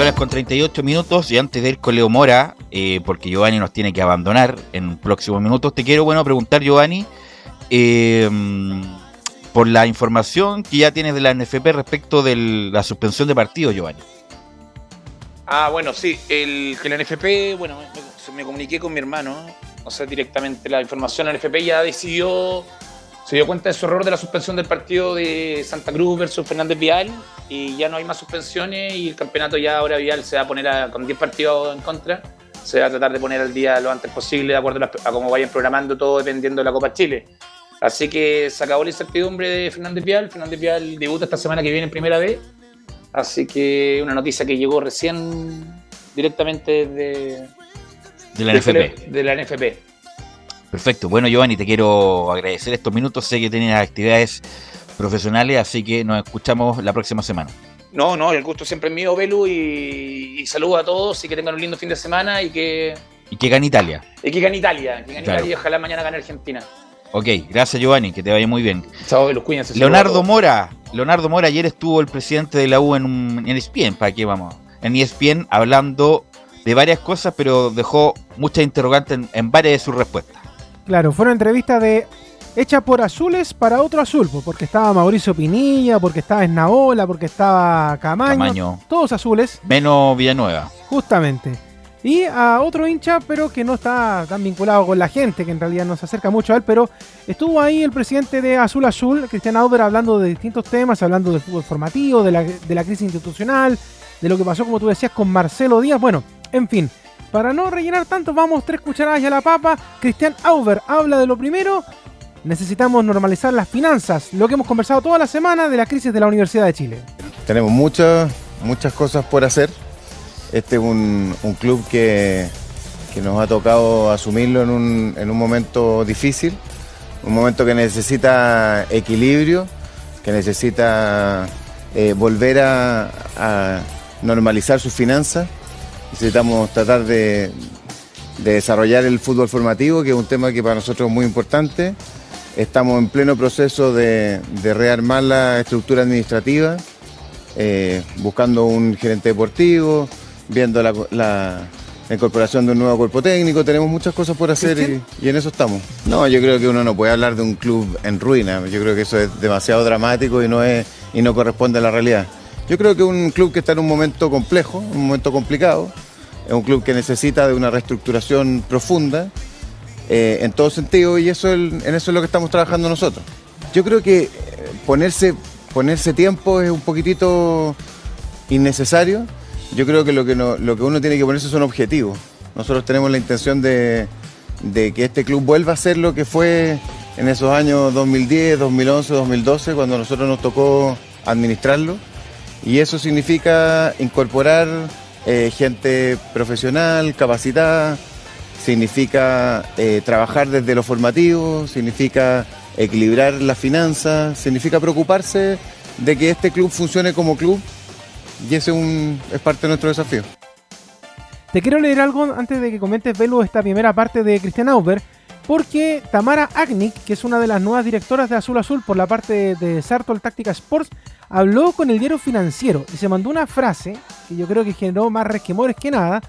horas con 38 minutos y antes de ir con Leo Mora, eh, porque Giovanni nos tiene que abandonar en próximos minutos, te quiero bueno preguntar, Giovanni, eh, por la información que ya tienes de la NFP respecto de la suspensión de partido Giovanni. Ah, bueno, sí, el, que la NFP, bueno, me, me comuniqué con mi hermano, o sea, directamente la información, la NFP ya decidió se dio cuenta de su error de la suspensión del partido de Santa Cruz versus Fernández Vial y ya no hay más suspensiones y el campeonato ya ahora Vial se va a poner a- con 10 partidos en contra, se va a tratar de poner al día lo antes posible de acuerdo a, a cómo vayan programando todo dependiendo de la Copa Chile. Así que se acabó la incertidumbre de Fernández Vial, Fernández Vial debuta esta semana que viene en primera vez Así que una noticia que llegó recién directamente de, De la NFP. De la NFP. Perfecto. Bueno, Giovanni, te quiero agradecer estos minutos. Sé que tienes actividades profesionales, así que nos escuchamos la próxima semana. No, no, el gusto siempre es mío, Belu, y, y saludo a todos y que tengan un lindo fin de semana y que, Y que gane Italia. y que gane Italia, que gane Claro. Italia y ojalá mañana gane Argentina. Ok, gracias Giovanni, que te vaya muy bien. Chao, Belu, cuídense. Leonardo Mora, Leonardo Mora, ayer estuvo el presidente de la U en, un, en ESPN, ¿para qué vamos? En ESPN hablando de varias cosas, pero dejó muchas interrogantes en, en varias de sus respuestas. Claro, fue una entrevista de hecha por azules para otro azul, porque estaba Mauricio Pinilla, porque estaba Esnaola, porque estaba Camaño, Camaño. todos azules, Menos Villanueva. justamente. Y a otro hincha, pero que no está tan vinculado con la gente, que en realidad no se acerca mucho a él, pero estuvo ahí el presidente de Azul Azul, Cristian Auber, hablando de distintos temas, hablando del fútbol formativo, de la, de la crisis institucional, de lo que pasó, como tú decías, con Marcelo Díaz. Bueno, en fin, para no rellenar tanto, vamos tres cucharadas y a la papa. Cristian Auber habla de lo primero. Necesitamos normalizar las finanzas, lo que hemos conversado toda la semana de la crisis de la Universidad de Chile. Tenemos muchas, muchas cosas por hacer. Este es un, club que, que nos ha tocado asumirlo en un, en un momento difícil, un momento que necesita equilibrio, que necesita eh, volver a, a normalizar sus finanzas. Necesitamos tratar de, de desarrollar el fútbol formativo, que es un tema que para nosotros es muy importante. Estamos en pleno proceso de, de rearmar la estructura administrativa, eh, buscando un gerente deportivo, viendo la, la- la incorporación de un nuevo cuerpo técnico. Tenemos muchas cosas por hacer y, y en eso estamos. No, yo creo que uno no puede hablar de un club en ruina. Yo creo que eso es demasiado dramático y no, es, y no corresponde a la realidad. Yo creo que un club que está en un momento complejo, un momento complicado, es un club que necesita de una reestructuración profunda eh, en todo sentido y eso en eso es lo que estamos trabajando nosotros. Yo creo que eh, ponerse, ponerse tiempo es un poquitito innecesario. Yo creo que lo que, lo que uno tiene que ponerse son objetivos. Nosotros tenemos la intención de, de que este club vuelva a ser lo que fue en esos años 2010, 2011, 2012, cuando a nosotros nos tocó administrarlo. Y eso significa incorporar eh, gente profesional, capacitada, significa eh, trabajar desde lo formativo, significa equilibrar las finanzas, significa preocuparse de que este club funcione como club. Y ese es, un, es parte de nuestro desafío. Te quiero leer algo antes de que comentes, Velo, esta primera parte de Cristian Auber, porque Tamara Agnik, que es una de las nuevas directoras de Azul Azul por la parte de Sartol Táctica Sports, habló con el diario financiero y se mandó una frase que yo creo que generó más resquemores que nada,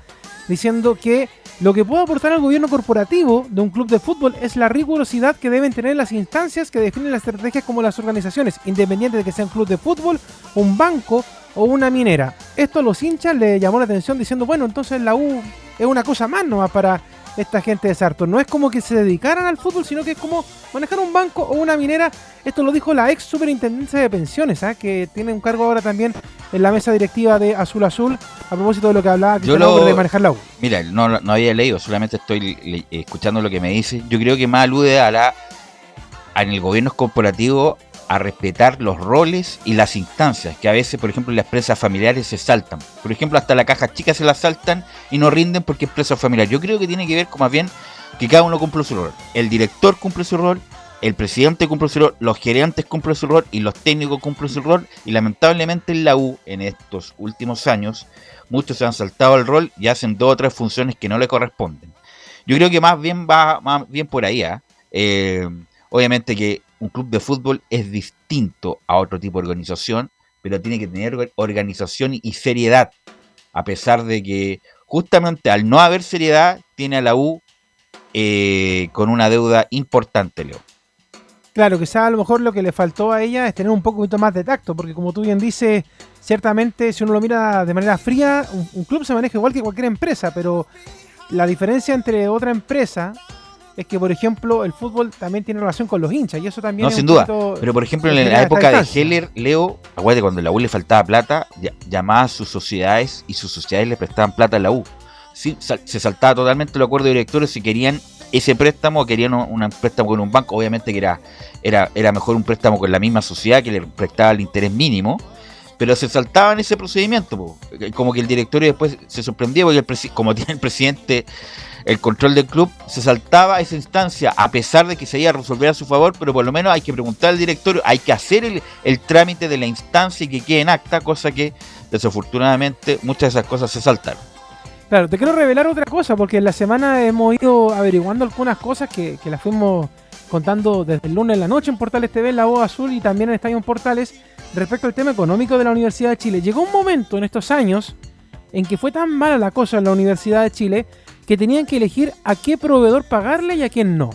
diciendo que lo que puede aportar al gobierno corporativo de un club de fútbol es la rigurosidad que deben tener las instancias que definen las estrategias como las organizaciones, independiente de que sea un club de fútbol, un banco o una minera. Esto a los hinchas le llamó la atención diciendo, bueno, entonces la U es una cosa más nomás para esta gente de Sartor. No es como que se dedicaran al fútbol, sino que es como manejar un banco o una minera. Esto lo dijo la ex superintendencia de pensiones, ¿ah? que tiene un cargo ahora también en la mesa directiva de Azul Azul, a propósito de lo que hablaba Yo lo, de manejar la U. Mira, no, no había leído, solamente estoy le- escuchando lo que me dice. Yo creo que más alude a la en el gobierno corporativo a respetar los roles y las instancias, que a veces, por ejemplo, las empresas familiares se saltan. Por ejemplo, hasta la caja chica se la saltan y no rinden porque es empresa familiar. Yo creo que tiene que ver con más bien que cada uno cumple su rol. El director cumple su rol, el presidente cumple su rol, los gerentes cumplen su rol y los técnicos cumplen su rol. Y lamentablemente en la U, en estos últimos años, muchos se han saltado el rol y hacen dos o tres funciones que no le corresponden. Yo creo que más bien va más bien por ahí. ¿ah? Eh, obviamente que un club de fútbol es distinto a otro tipo de organización pero tiene que tener or- organización y seriedad. A pesar de que justamente al no haber seriedad, tiene a la U eh, con una deuda importante, Leo. Claro, quizá a lo mejor lo que le faltó a ella es tener un poquito más de tacto, porque como tú bien dices, ciertamente si uno lo mira de manera fría, un club se maneja igual que cualquier empresa, pero la diferencia entre otra empresa es que, por ejemplo, el fútbol también tiene relación con los hinchas, y eso también No, es sin duda. Pero por ejemplo, en la época de. Heller, Leo, acuérdate, cuando a la U le faltaba plata, llamaba a sus sociedades y sus sociedades le prestaban plata a la U. Sí, se saltaba totalmente el acuerdo de directores si querían ese préstamo o querían un, un préstamo con un banco. Obviamente que era, era, era mejor un préstamo con la misma sociedad que le prestaba el interés mínimo. Pero se saltaban ese procedimiento. po. Como que el directorio después se sorprendía porque el como tiene el presidente el control del club, se saltaba esa instancia a pesar de que se iba a resolver a su favor, pero por lo menos hay que preguntar al directorio, hay que hacer el, trámite de la instancia y que quede en acta, cosa que desafortunadamente muchas de esas cosas se saltaron. Claro, te quiero revelar otra cosa, porque en la semana hemos ido averiguando algunas cosas que, que las fuimos contando desde el lunes en la noche en Portales TV, en La Voz Azul y también en Estadio Portales, respecto al tema económico de la Universidad de Chile. Llegó un momento en estos años en que fue tan mala la cosa en la Universidad de Chile que tenían que elegir a qué proveedor pagarle y a quién no.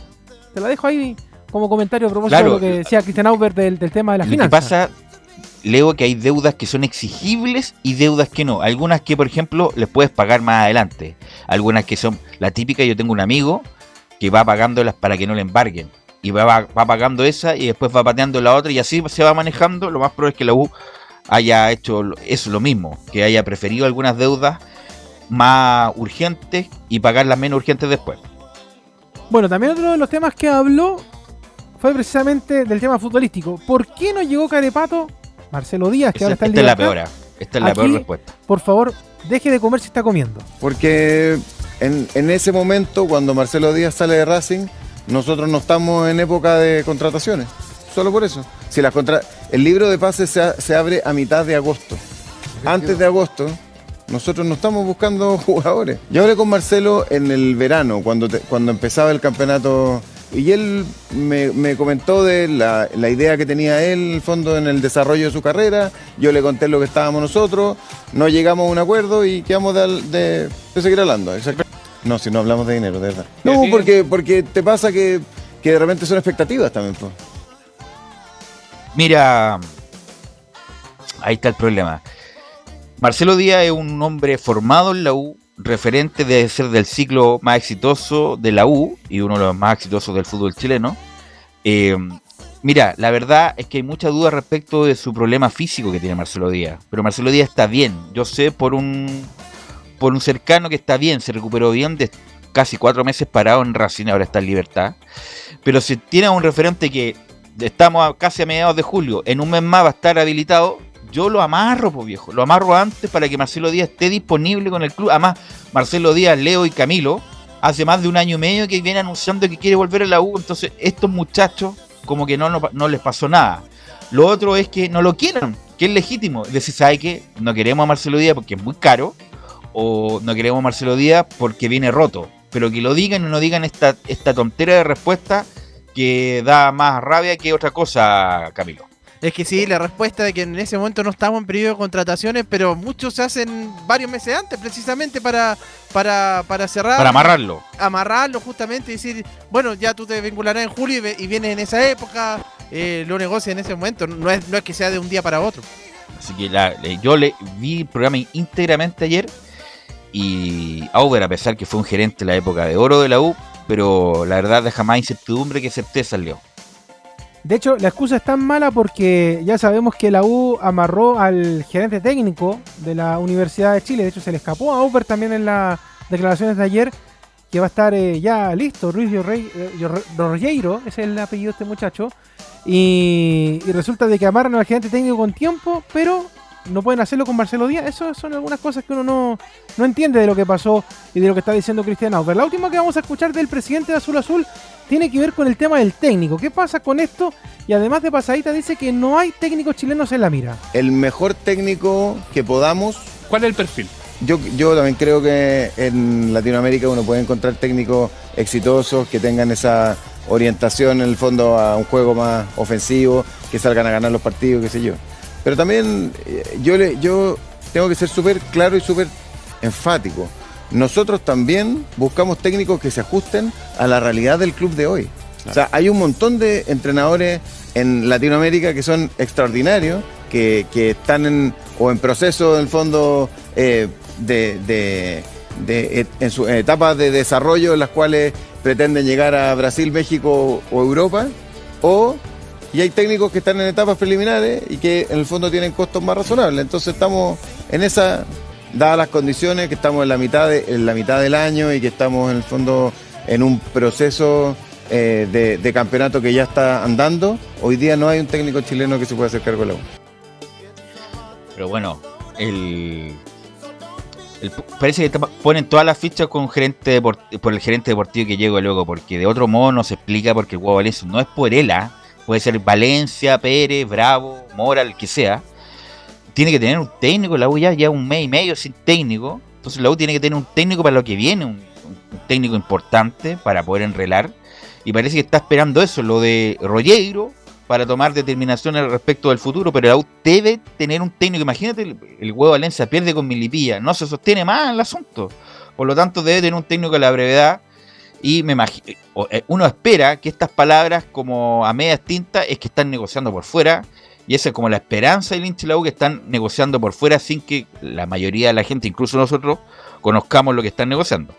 Te la dejo ahí como comentario a propósito Claro. de lo que decía Cristian Auber del, del tema de las Lo que finanzas. pasa, leo que hay deudas que son exigibles y deudas que no. Algunas que, por ejemplo, les puedes pagar más adelante. Algunas que son la típica, yo tengo un amigo que va pagándolas para que no le embarguen. Y va, va, va pagando esa y después va pateando la otra y así se va manejando. Lo más probable es que la U haya hecho eso lo mismo, que haya preferido algunas deudas más urgentes y pagar las menos urgentes después. Bueno, también otro de los temas que habló fue precisamente del tema futbolístico. ¿Por qué no llegó Carepato? Marcelo Díaz, que ahora está en esta es la peor. ah. Esta es la Aquí, peor respuesta. Por favor, deje de comer si está comiendo. Porque en, en ese momento, cuando Marcelo Díaz sale de Racing, nosotros no estamos en época de contrataciones. Solo por eso. Si las contra- el libro de pases se, a- se abre a mitad de agosto. Antes de agosto, nosotros no estamos buscando jugadores. Yo hablé con Marcelo en el verano, cuando, te- cuando empezaba el campeonato. Y él me, me comentó de la, la idea que tenía él, en el fondo, en el desarrollo de su carrera. Yo le conté lo que estábamos nosotros. No llegamos a un acuerdo y quedamos de, de- de seguir hablando. No, si no hablamos de dinero, de verdad. No, porque, porque te pasa que, que de repente son expectativas también. pues. Mira, ahí está el problema. Marcelo Díaz es un hombre formado en la U, referente de ser del ciclo más exitoso de la U y uno de los más exitosos del fútbol chileno. Eh, mira, la verdad es que hay mucha duda respecto de su problema físico que tiene Marcelo Díaz, pero Marcelo Díaz está bien. Yo sé por un por un cercano que está bien, se recuperó bien de casi cuatro meses parado en Racing, ahora está en libertad. Pero si tiene un referente que estamos a- casi a mediados de julio, en un mes más va a estar habilitado, yo lo amarro, pues viejo, lo amarro antes para que Marcelo Díaz esté disponible con el club. Además, Marcelo Díaz, Leo y Camilo, hace más de un año y medio que viene anunciando que quiere volver a la U, entonces estos muchachos como que no, les pasó nada. Lo otro es que no lo quieran, que es legítimo. Decir, ¿sabe qué? No queremos a Marcelo Díaz porque es muy caro, o no queremos a Marcelo Díaz porque viene roto. Pero que lo digan y no digan esta, esta tontera de respuesta que da más rabia que otra cosa, Camilo. Es que sí, la respuesta de que en ese momento no estamos en periodo de contrataciones, pero muchos se hacen varios meses antes, precisamente para, para, para cerrar. Para amarrarlo. Amarrarlo justamente y decir, bueno, ya tú te vincularás en julio y, vienes en esa época, eh, lo negocias en ese momento, no es, no es que sea de un día para otro. Así que la- yo le vi el programa íntegramente ayer y Auber, a pesar que fue un gerente en la época de oro de la U, pero la verdad deja más incertidumbre que certeza, Leo. De hecho, la excusa es tan mala porque ya sabemos que la U amarró al gerente técnico de la Universidad de Chile. De hecho, se le escapó a Auber también en las declaraciones de ayer que va a estar eh, ya listo. Ruiz eh, Rogheiro es el apellido de este muchacho. Y, y resulta de que amarran al gerente técnico con tiempo, pero no pueden hacerlo con Marcelo Díaz. Eso son algunas cosas que uno no, no entiende de lo que pasó y de lo que está diciendo Cristian Auber. La última que vamos a escuchar del presidente de Azul Azul tiene que ver con el tema del técnico. ¿Qué pasa con esto? Y además de pasadita dice que no hay técnicos chilenos en la mira. El mejor técnico que podamos. ¿Cuál es el perfil? Yo, yo también creo que en Latinoamérica uno puede encontrar técnicos exitosos que tengan esa orientación en el fondo a un juego más ofensivo, que salgan a ganar los partidos, qué sé yo. Pero también eh, yo, le, yo tengo que ser súper claro y súper enfático. Nosotros también buscamos técnicos que se ajusten a la realidad del club de hoy. O sea, hay un montón de entrenadores en Latinoamérica que son extraordinarios, que, que están en, o en proceso, en el fondo, eh, de, de- en sus etapas de desarrollo en las cuales pretenden llegar a Brasil, México o Europa, o y hay técnicos que están en etapas preliminares y que en el fondo tienen costos más razonables. Entonces estamos en esa, dadas las condiciones, que estamos en la mitad, de, en la mitad del año y que estamos en el fondo en un proceso eh, de, campeonato que ya está andando, hoy día no hay un técnico chileno que se pueda hacer cargo de la U. Pero bueno, el, parece que ponen todas las fichas con gerente por el gerente deportivo que llega luego, porque de otro modo no se explica porque el Valencia no es por él, ¿ah? puede ser Valencia, Pérez, Bravo, Mora, el que sea. Tiene que tener un técnico, la U ya lleva un mes y medio sin técnico, entonces la U tiene que tener un técnico para lo que viene, un, técnico importante para poder enrelar. Y parece que está esperando eso, lo de Rollero, para tomar determinaciones respecto del futuro, pero la U debe tener un técnico. Imagínate, el, el huevo Valencia pierde con Milipilla, no se sostiene más el asunto. Por lo tanto, debe tener un técnico a la brevedad. Y me imagino, uno espera que estas palabras, como a medias tintas, es que están negociando por fuera. Y esa es como la esperanza del hincha de la U que están negociando por fuera sin que la mayoría de la gente, incluso nosotros, conozcamos lo que están negociando.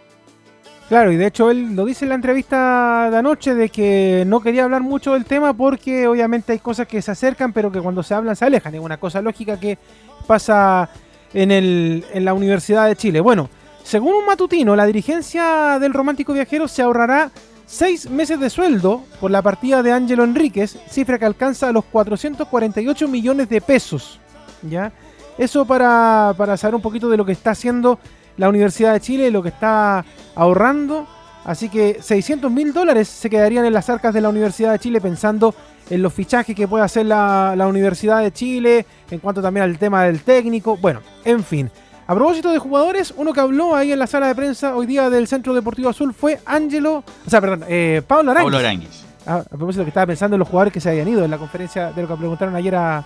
Claro, y de hecho él lo dice en la entrevista de anoche de que no quería hablar mucho del tema porque obviamente hay cosas que se acercan, pero que cuando se hablan se alejan. Es una cosa lógica que pasa en, el, en la Universidad de Chile. Bueno, según un matutino, la dirigencia del Romántico Viajero se ahorrará seis meses de sueldo por la partida de Ángelo Enríquez, cifra que alcanza los 448 millones de pesos. ¿ya? Eso para, para saber un poquito de lo que está haciendo la Universidad de Chile, lo que está ahorrando. Así que 600 mil dólares se quedarían en las arcas de la Universidad de Chile pensando en los fichajes que puede hacer la, la Universidad de Chile, en cuanto también al tema del técnico. Bueno, en fin. A propósito de jugadores, uno que habló ahí en la sala de prensa hoy día del Centro Deportivo Azul fue Ángelo, o sea, perdón, eh, Pablo Aránguiz. Pablo Aránguiz. Ah, a propósito que estaba pensando en los jugadores que se habían ido en la conferencia de lo que preguntaron ayer a-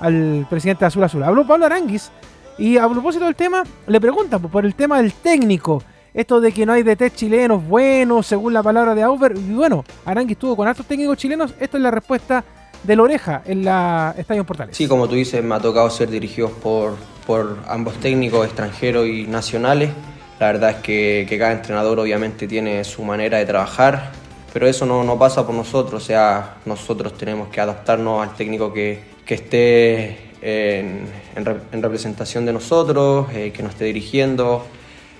al presidente de Azul Azul. Habló Pablo Aranguis y a propósito del tema, le preguntan por el tema del técnico. Esto de que no hay DT chilenos buenos, según la palabra de Auber. Y bueno, Aranguis estuvo con altos técnicos chilenos. Esta es la respuesta de la oreja en la Estadio Portales. Sí, como tú dices, me ha tocado ser dirigidos por, por ambos técnicos, extranjeros y nacionales. La verdad es que, cada entrenador obviamente tiene su manera de trabajar, pero eso no, no pasa por nosotros, o sea, nosotros tenemos que adaptarnos al técnico que, que esté rep- en representación de nosotros, eh, que nos esté dirigiendo.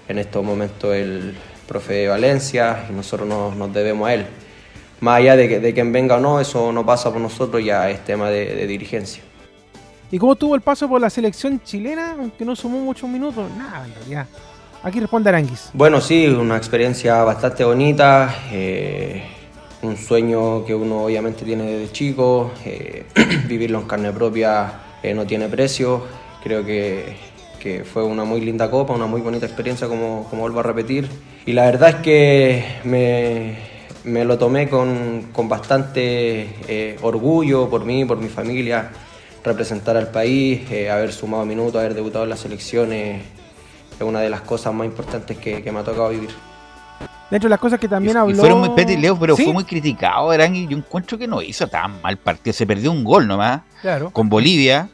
En estos momentos el profe de Valencia y nosotros nos, nos debemos a él. Más allá de, que, de quien venga o no, eso no pasa por nosotros, ya es tema de, de dirigencia. ¿Y cómo tuvo el paso por la selección chilena? Aunque no sumó muchos minutos. Nada, en realidad. Aquí responde Aranguis. Bueno, sí, una experiencia bastante bonita, eh, un sueño que uno obviamente tiene desde chico, eh, vivirlo en carne propia eh, no tiene precio, creo que, que fue una muy linda copa, una muy bonita experiencia como, como vuelvo a repetir, y la verdad es que me, me lo tomé con, con bastante eh, orgullo por mí, por mi familia, representar al país, eh, haber sumado minutos, haber debutado en las selecciones es una de las cosas más importantes que, que me ha tocado vivir. Dentro de las cosas que también habló. Y fueron muy Peti Leo, pero ¿Sí? fue muy criticado Arangui. Yo encuentro que no hizo tan mal partido. Se perdió un gol nomás Claro. con Bolivia.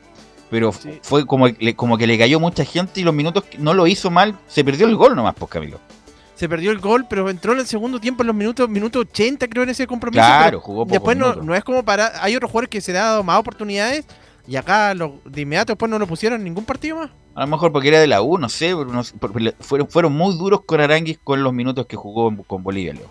Pero fue como, como que le cayó mucha gente y los minutos no lo hizo mal. Se perdió el gol nomás, pues Camilo. Se perdió el gol, pero entró en el segundo tiempo en los minutos, minuto 80 creo en ese compromiso. Claro, jugó pocos Después no, no es como para... Hay otros jugadores que se le ha dado más oportunidades y acá lo- de inmediato después no lo pusieron en ningún partido más. A lo mejor porque era de la U, no sé. no fueron, fueron muy duros con Aranguis con los minutos que jugó con Bolivia, Leo.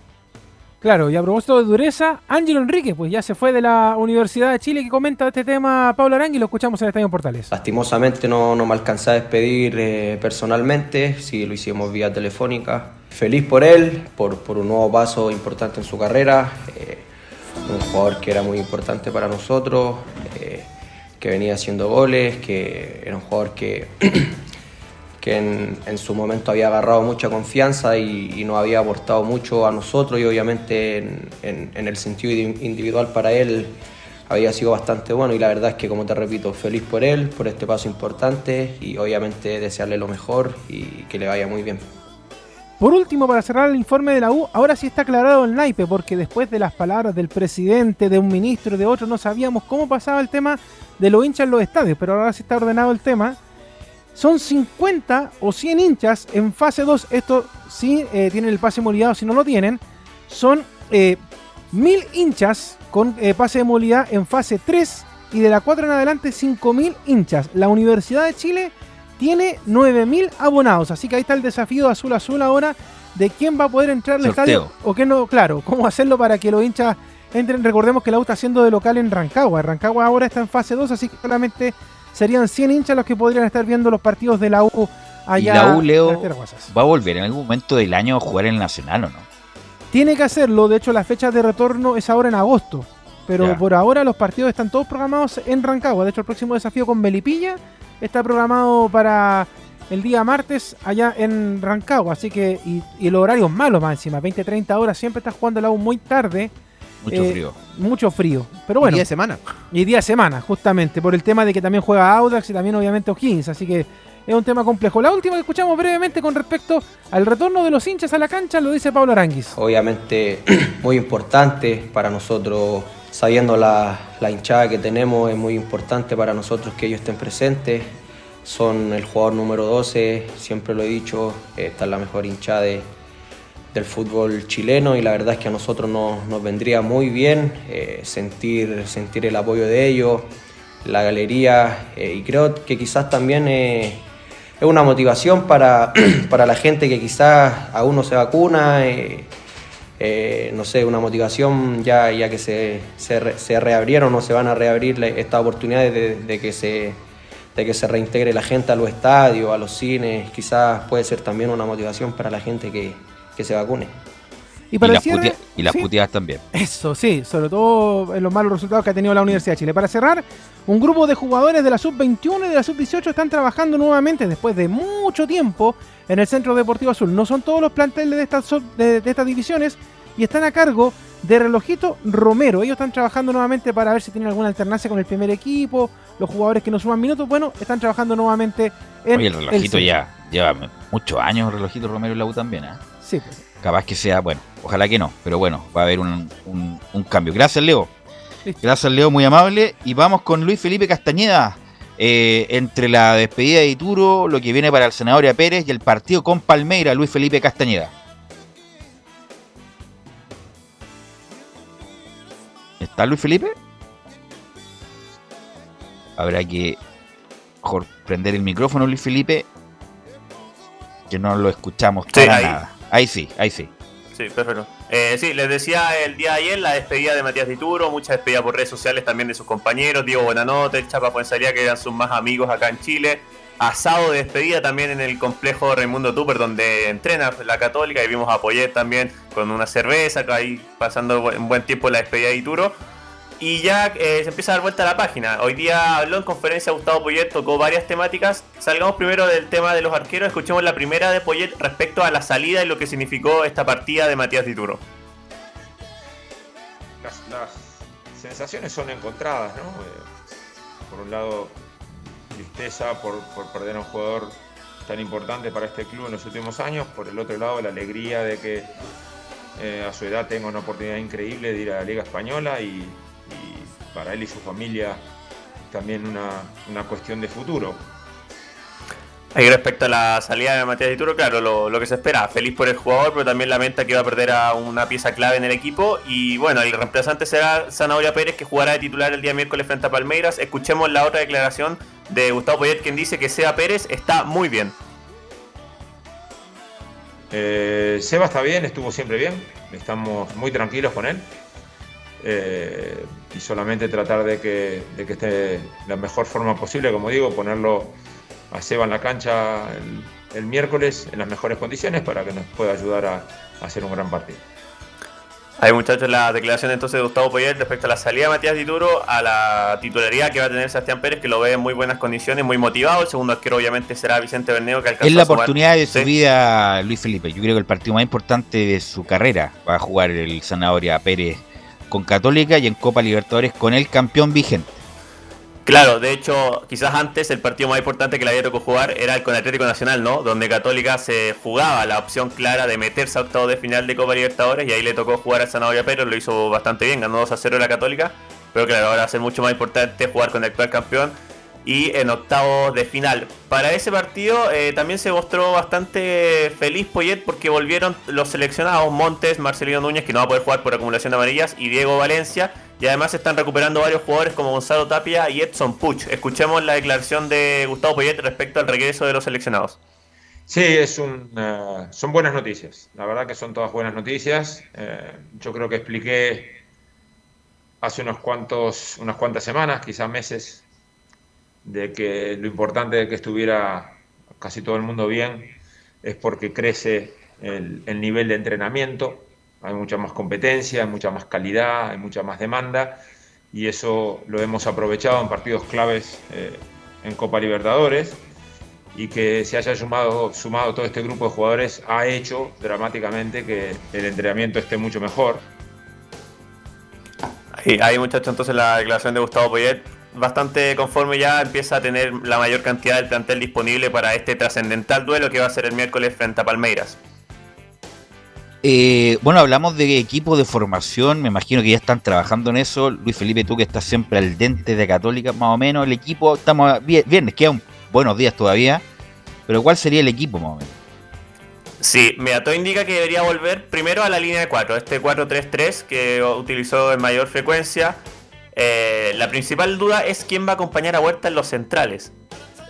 Claro, y a propósito de dureza, Ángelo Enrique, pues ya se fue de la Universidad de Chile que comenta este tema Pablo Arangui, lo escuchamos en el Estadio Portales. Lastimosamente no, no me alcancé a despedir eh, personalmente, sí lo hicimos vía telefónica. Feliz por él, por, por un nuevo paso importante en su carrera. eh, un jugador que era muy importante para nosotros, eh, que venía haciendo goles, que era un jugador que, que en, su momento había agarrado mucha confianza y, y nos había aportado mucho a nosotros y obviamente en, en- el sentido indi- individual para él había sido bastante bueno y la verdad es que como te repito, feliz por él, por este paso importante y obviamente desearle lo mejor y que le vaya muy bien. Por último, para cerrar el informe de la U, ahora sí está aclarado el naipe, porque después de las palabras del presidente, de un ministro, de otro, no sabíamos cómo pasaba el tema de los hinchas en los estadios, pero ahora sí está ordenado el tema. Son 50 o 100 hinchas en fase 2. Esto sí eh, tienen el pase de movilidad, si no lo tienen. Son eh, 1000 hinchas con eh, pase de movilidad en fase 3 y de la 4 en adelante 5000 hinchas. La Universidad de Chile tiene 9000 abonados, así que ahí está el desafío de azul azul ahora de quién va a poder entrar al estadio o qué no, claro, cómo hacerlo para que los hinchas entren. Recordemos que la U está haciendo de local en Rancagua. Rancagua ahora está en fase 2, así que solamente serían 100 hinchas los que podrían estar viendo los partidos de la U Y allá. la U, Leo, va a volver en algún momento del año a jugar en el Nacional o no. Tiene que hacerlo, de hecho la fecha de retorno es ahora en agosto. Pero Ya. por ahora los partidos están todos programados en Rancagua. De hecho el próximo desafío con Melipilla está programado para el día martes allá en Rancagua. Así que, y, y el horario es malo más encima, 20-30 horas, siempre está jugando la U muy tarde. Mucho Eh, frío. Mucho frío. Pero bueno. día de semana. Y día de semana, justamente, por el tema de que también juega Audax y también obviamente O'Higgins. Así que es un tema complejo. La última que escuchamos brevemente con respecto al retorno de los hinchas a la cancha lo dice Pablo Aranguis. Obviamente muy importante para nosotros, sabiendo la, la hinchada que tenemos, es muy importante para nosotros que ellos estén presentes. Son el jugador número 12, siempre lo he dicho, eh, esta es la mejor hinchada de- del fútbol chileno y la verdad es que a nosotros nos, nos vendría muy bien eh, sentir, sentir el apoyo de ellos, la galería eh, y creo que quizás también eh, es una motivación para, para la gente que quizás aún no se vacuna. Eh, no sé, una motivación ya, ya que se, se, re- se reabrieron o se van a reabrir estas oportunidades de, de que se, de que se reintegre la gente a los estadios, a los cines, quizás puede ser también una motivación para la gente que, que se vacune. Y para el las, cierre, putea- y las sí. puteadas también. Eso, sí, sobre todo en los malos resultados que ha tenido la Universidad de Chile. Para cerrar, un grupo de jugadores de la Sub-21 y de la Sub-18 están trabajando nuevamente después de mucho tiempo en el Centro Deportivo Azul. No son todos los planteles de estas, de, de estas divisiones y están a cargo de Relojito Romero. Ellos están trabajando nuevamente para ver si tienen alguna alternancia con el primer equipo, los jugadores que no suman minutos. Bueno, están trabajando nuevamente en Oye, el relojito ya lleva muchos años, el relojito Romero y la U también, ¿ah? Sí, pues. Capaz que sea, bueno, ojalá que no, pero bueno, va a haber un, un- un cambio. Gracias, Leo. Gracias, Leo, muy amable. Y vamos con Luis Felipe Castañeda. eh, entre la despedida de Ituro, lo que viene para el senador Pérez y el partido con Palmeira, Luis Felipe Castañeda. ¿Está Luis Felipe? Habrá que prender el micrófono, Luis Felipe, que no lo escuchamos Sí, para ahí. nada. Ahí sí, ahí sí. Sí, perfecto. Eh, sí, les decía el día de ayer la despedida de Matías Dituro, mucha despedida por redes sociales también de sus compañeros, Diego Buenanote, el Chapa Fuenzaría, que eran sus más amigos acá en Chile. Asado de despedida también en el complejo Raimundo Tupper, donde entrena la Católica, y vimos a Poyet también con una cerveza, ahí pasando un buen tiempo la despedida de Dituro. Y ya eh, se empieza a dar vuelta a la página. Hoy día habló en conferencia Gustavo Poyet, tocó varias temáticas. Salgamos primero del tema de los arqueros. Escuchemos la primera de Poyet respecto a la salida y lo que significó esta partida de Matías Dituro. las, las sensaciones son encontradas, ¿no? Eh, por un lado, tristeza por, por perder a un jugador tan importante para este club en los últimos años, por el otro lado, la alegría de que eh, a su edad tenga una oportunidad increíble de ir a la Liga Española y, y para él y su familia también una, una cuestión de futuro. Ahí respecto a la salida de Matías Dituro, claro, lo, lo que se espera. Feliz por el jugador, pero también lamenta que va a perder a una pieza clave en el equipo. Y bueno, el reemplazante será Zanahoria Pérez, que jugará de titular el día miércoles frente a Palmeiras. Escuchemos la otra declaración de Gustavo Poyet, quien dice que Seba Pérez está muy bien. Eh, Seba está bien, estuvo siempre bien, estamos muy tranquilos con él. Eh, y solamente tratar de que, de que esté de la mejor forma posible, como digo, ponerlo a Seba en la cancha el, el miércoles en las mejores condiciones para que nos pueda ayudar a, a hacer un gran partido. Ahí muchachos la declaración entonces de Gustavo Poyet respecto a la salida de Matías Dituro, a la titularidad que va a tener Sebastián Pérez, que lo ve en muy buenas condiciones, muy motivado. El segundo arquero obviamente será Vicente Berneo, que alcanzó Es la a oportunidad de su Sí. vida, Luis Felipe. Yo creo que el partido más importante de su carrera va a jugar el Zanahoria Pérez con Católica y en Copa Libertadores con el campeón vigente. Claro, de hecho, quizás antes el partido más importante que le había tocado jugar era el con Atlético Nacional, ¿no? Donde Católica se jugaba la opción clara de meterse a octavo de final de Copa Libertadores y ahí le tocó jugar a Zanahoria Pero, lo hizo bastante bien, ganó 2 a 0 la Católica. Pero claro, ahora va a ser mucho más importante jugar con el actual campeón y en octavos de final. Para ese partido eh, también se mostró bastante feliz Poyet porque volvieron los seleccionados Montes, Marcelino Núñez, que no va a poder jugar por acumulación de amarillas, y Diego Valencia. Y además están recuperando varios jugadores como Gonzalo Tapia y Edson Puch. Escuchemos la declaración de Gustavo Poyet respecto al regreso de los seleccionados. Sí, es un, eh, son buenas noticias. La verdad que son todas buenas noticias. Eh, yo creo que expliqué hace unos cuantos, unas cuantas semanas, quizás meses, de que lo importante de que estuviera casi todo el mundo bien es porque crece el, el nivel de entrenamiento, hay mucha más competencia, hay mucha más calidad, hay mucha más demanda y eso lo hemos aprovechado en partidos claves eh, en Copa Libertadores y que se haya sumado, sumado todo este grupo de jugadores ha hecho dramáticamente que el entrenamiento esté mucho mejor. Ahí, ahí muchachos, entonces la declaración de Gustavo Poyet bastante conforme ya empieza a tener la mayor cantidad del plantel disponible para este trascendental duelo que va a ser el miércoles frente a Palmeiras. Eh, bueno, hablamos de equipo de formación, me imagino que ya están trabajando en eso. Luis Felipe, tú que estás siempre al dente de Católica, más o menos el equipo, estamos bien, viernes, quedan buenos días todavía, pero ¿cuál sería el equipo más o menos? Sí, mira, todo indica que debería volver primero a la línea de 4, este 4-3-3 que utilizó en mayor frecuencia. Eh, la principal duda es quién va a acompañar a Huerta en los centrales.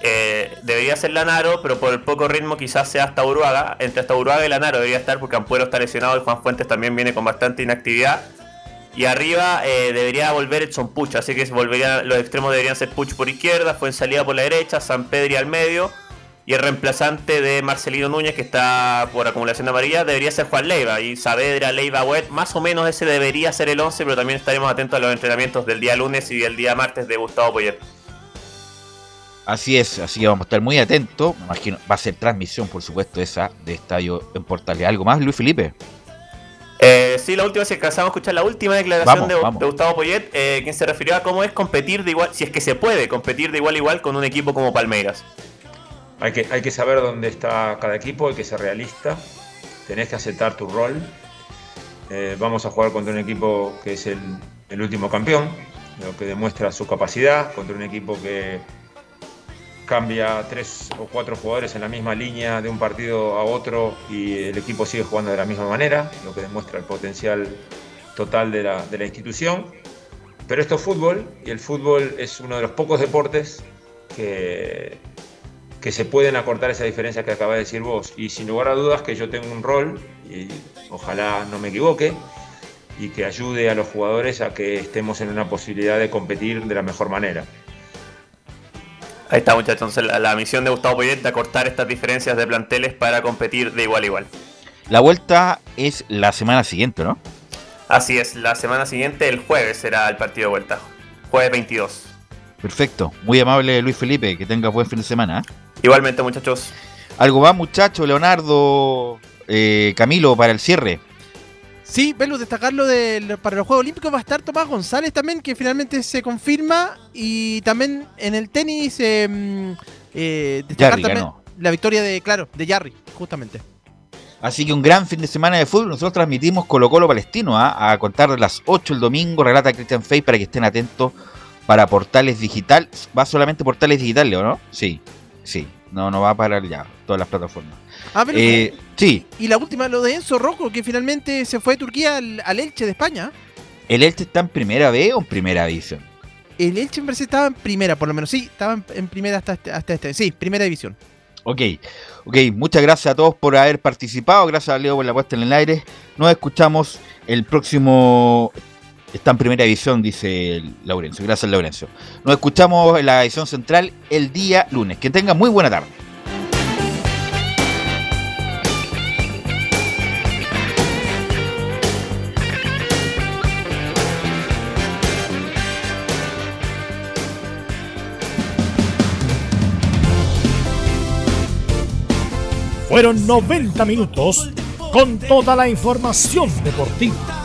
Eh, debería ser Lanaro, pero por el poco ritmo quizás sea hasta Uruaga. Entre hasta Uruaga y Lanaro debería estar porque Ampuero está lesionado y Juan Fuentes también viene con bastante inactividad. Y arriba eh, debería volver Edson Puch, así que volverían, los extremos deberían ser Puch por izquierda, fue salida por la derecha, San Pedri al medio. Y el reemplazante de Marcelino Núñez, que está por acumulación de amarilla, debería ser Juan Leiva. Y Saavedra, Leiva, Wet, más o menos ese debería ser el 11, pero también estaremos atentos a los entrenamientos del día lunes y del día martes de Gustavo Poyet. Así es, así que vamos a estar muy atentos. Me imagino, va a ser transmisión, por supuesto, esa de Estadio en Portales. ¿Algo más, Luis Felipe? Eh, sí, la última, si alcanzamos a escuchar la última declaración Vamos, de, vamos. de Gustavo Poyet, eh, quien se refirió a cómo es competir de igual, si es que se puede competir de igual a igual con un equipo como Palmeiras. Hay que, saber dónde está cada equipo, hay que ser realista, tenés que aceptar tu rol. Eh, vamos a jugar contra un equipo que es el, el último campeón, lo que demuestra su capacidad, contra un equipo que cambia tres o cuatro jugadores en la misma línea de un partido a otro y el equipo sigue jugando de la misma manera, lo que demuestra el potencial total de la, de la institución. Pero esto es fútbol y el fútbol es uno de los pocos deportes que, que se pueden acortar esa diferencia que acaba de decir vos. Y sin lugar a dudas que yo tengo un rol, y ojalá no me equivoque, y que ayude a los jugadores a que estemos en una posibilidad de competir de la mejor manera. Ahí está, muchachos. Entonces, la, la misión de Gustavo Poyet de acortar estas diferencias de planteles para competir de igual a igual. La vuelta es la semana siguiente, ¿no? Así es, la semana siguiente, el jueves, será el partido de vuelta. Jueves 22. Perfecto. Muy amable, Luis Felipe. Que tengas buen fin de semana. ¿eh? Igualmente, muchachos. ¿Algo más, muchacho? Leonardo, eh, Camilo, para el cierre. Sí, Velus, destacarlo del, para los Juegos Olímpicos va a estar Tomás González también, que finalmente se confirma. Y también en el tenis, eh, mm, eh, destacar Jarry también ganó. la victoria de, claro, de Jarry, justamente. Así que un gran fin de semana de fútbol. Nosotros transmitimos Colo Colo Palestino ¿ah? a contar de las 8 el domingo. Relata Christian Fey para que estén atentos para Portales Digital. Va solamente Portales Digital, Leo, ¿no? Sí, sí. No, no va a parar ya todas las plataformas. Ah, pero- Eh, sí, Y la última, lo de Enzo Rocco, que finalmente se fue de Turquía al, al Elche de España. ¿el Elche está en primera B o en primera división? El Elche en Brasil estaba en primera, por lo menos. Sí, estaba en, en primera hasta este, hasta este. Sí, primera división. Ok, ok, muchas gracias a todos por haber participado, gracias a Leo por la puesta en el aire. Nos escuchamos el próximo. Está en primera edición, dice Laurencio. Gracias, Laurencio. Nos escuchamos en la edición central el día lunes. Que tengan muy buena tarde. Fueron 90 minutos con toda la información deportiva.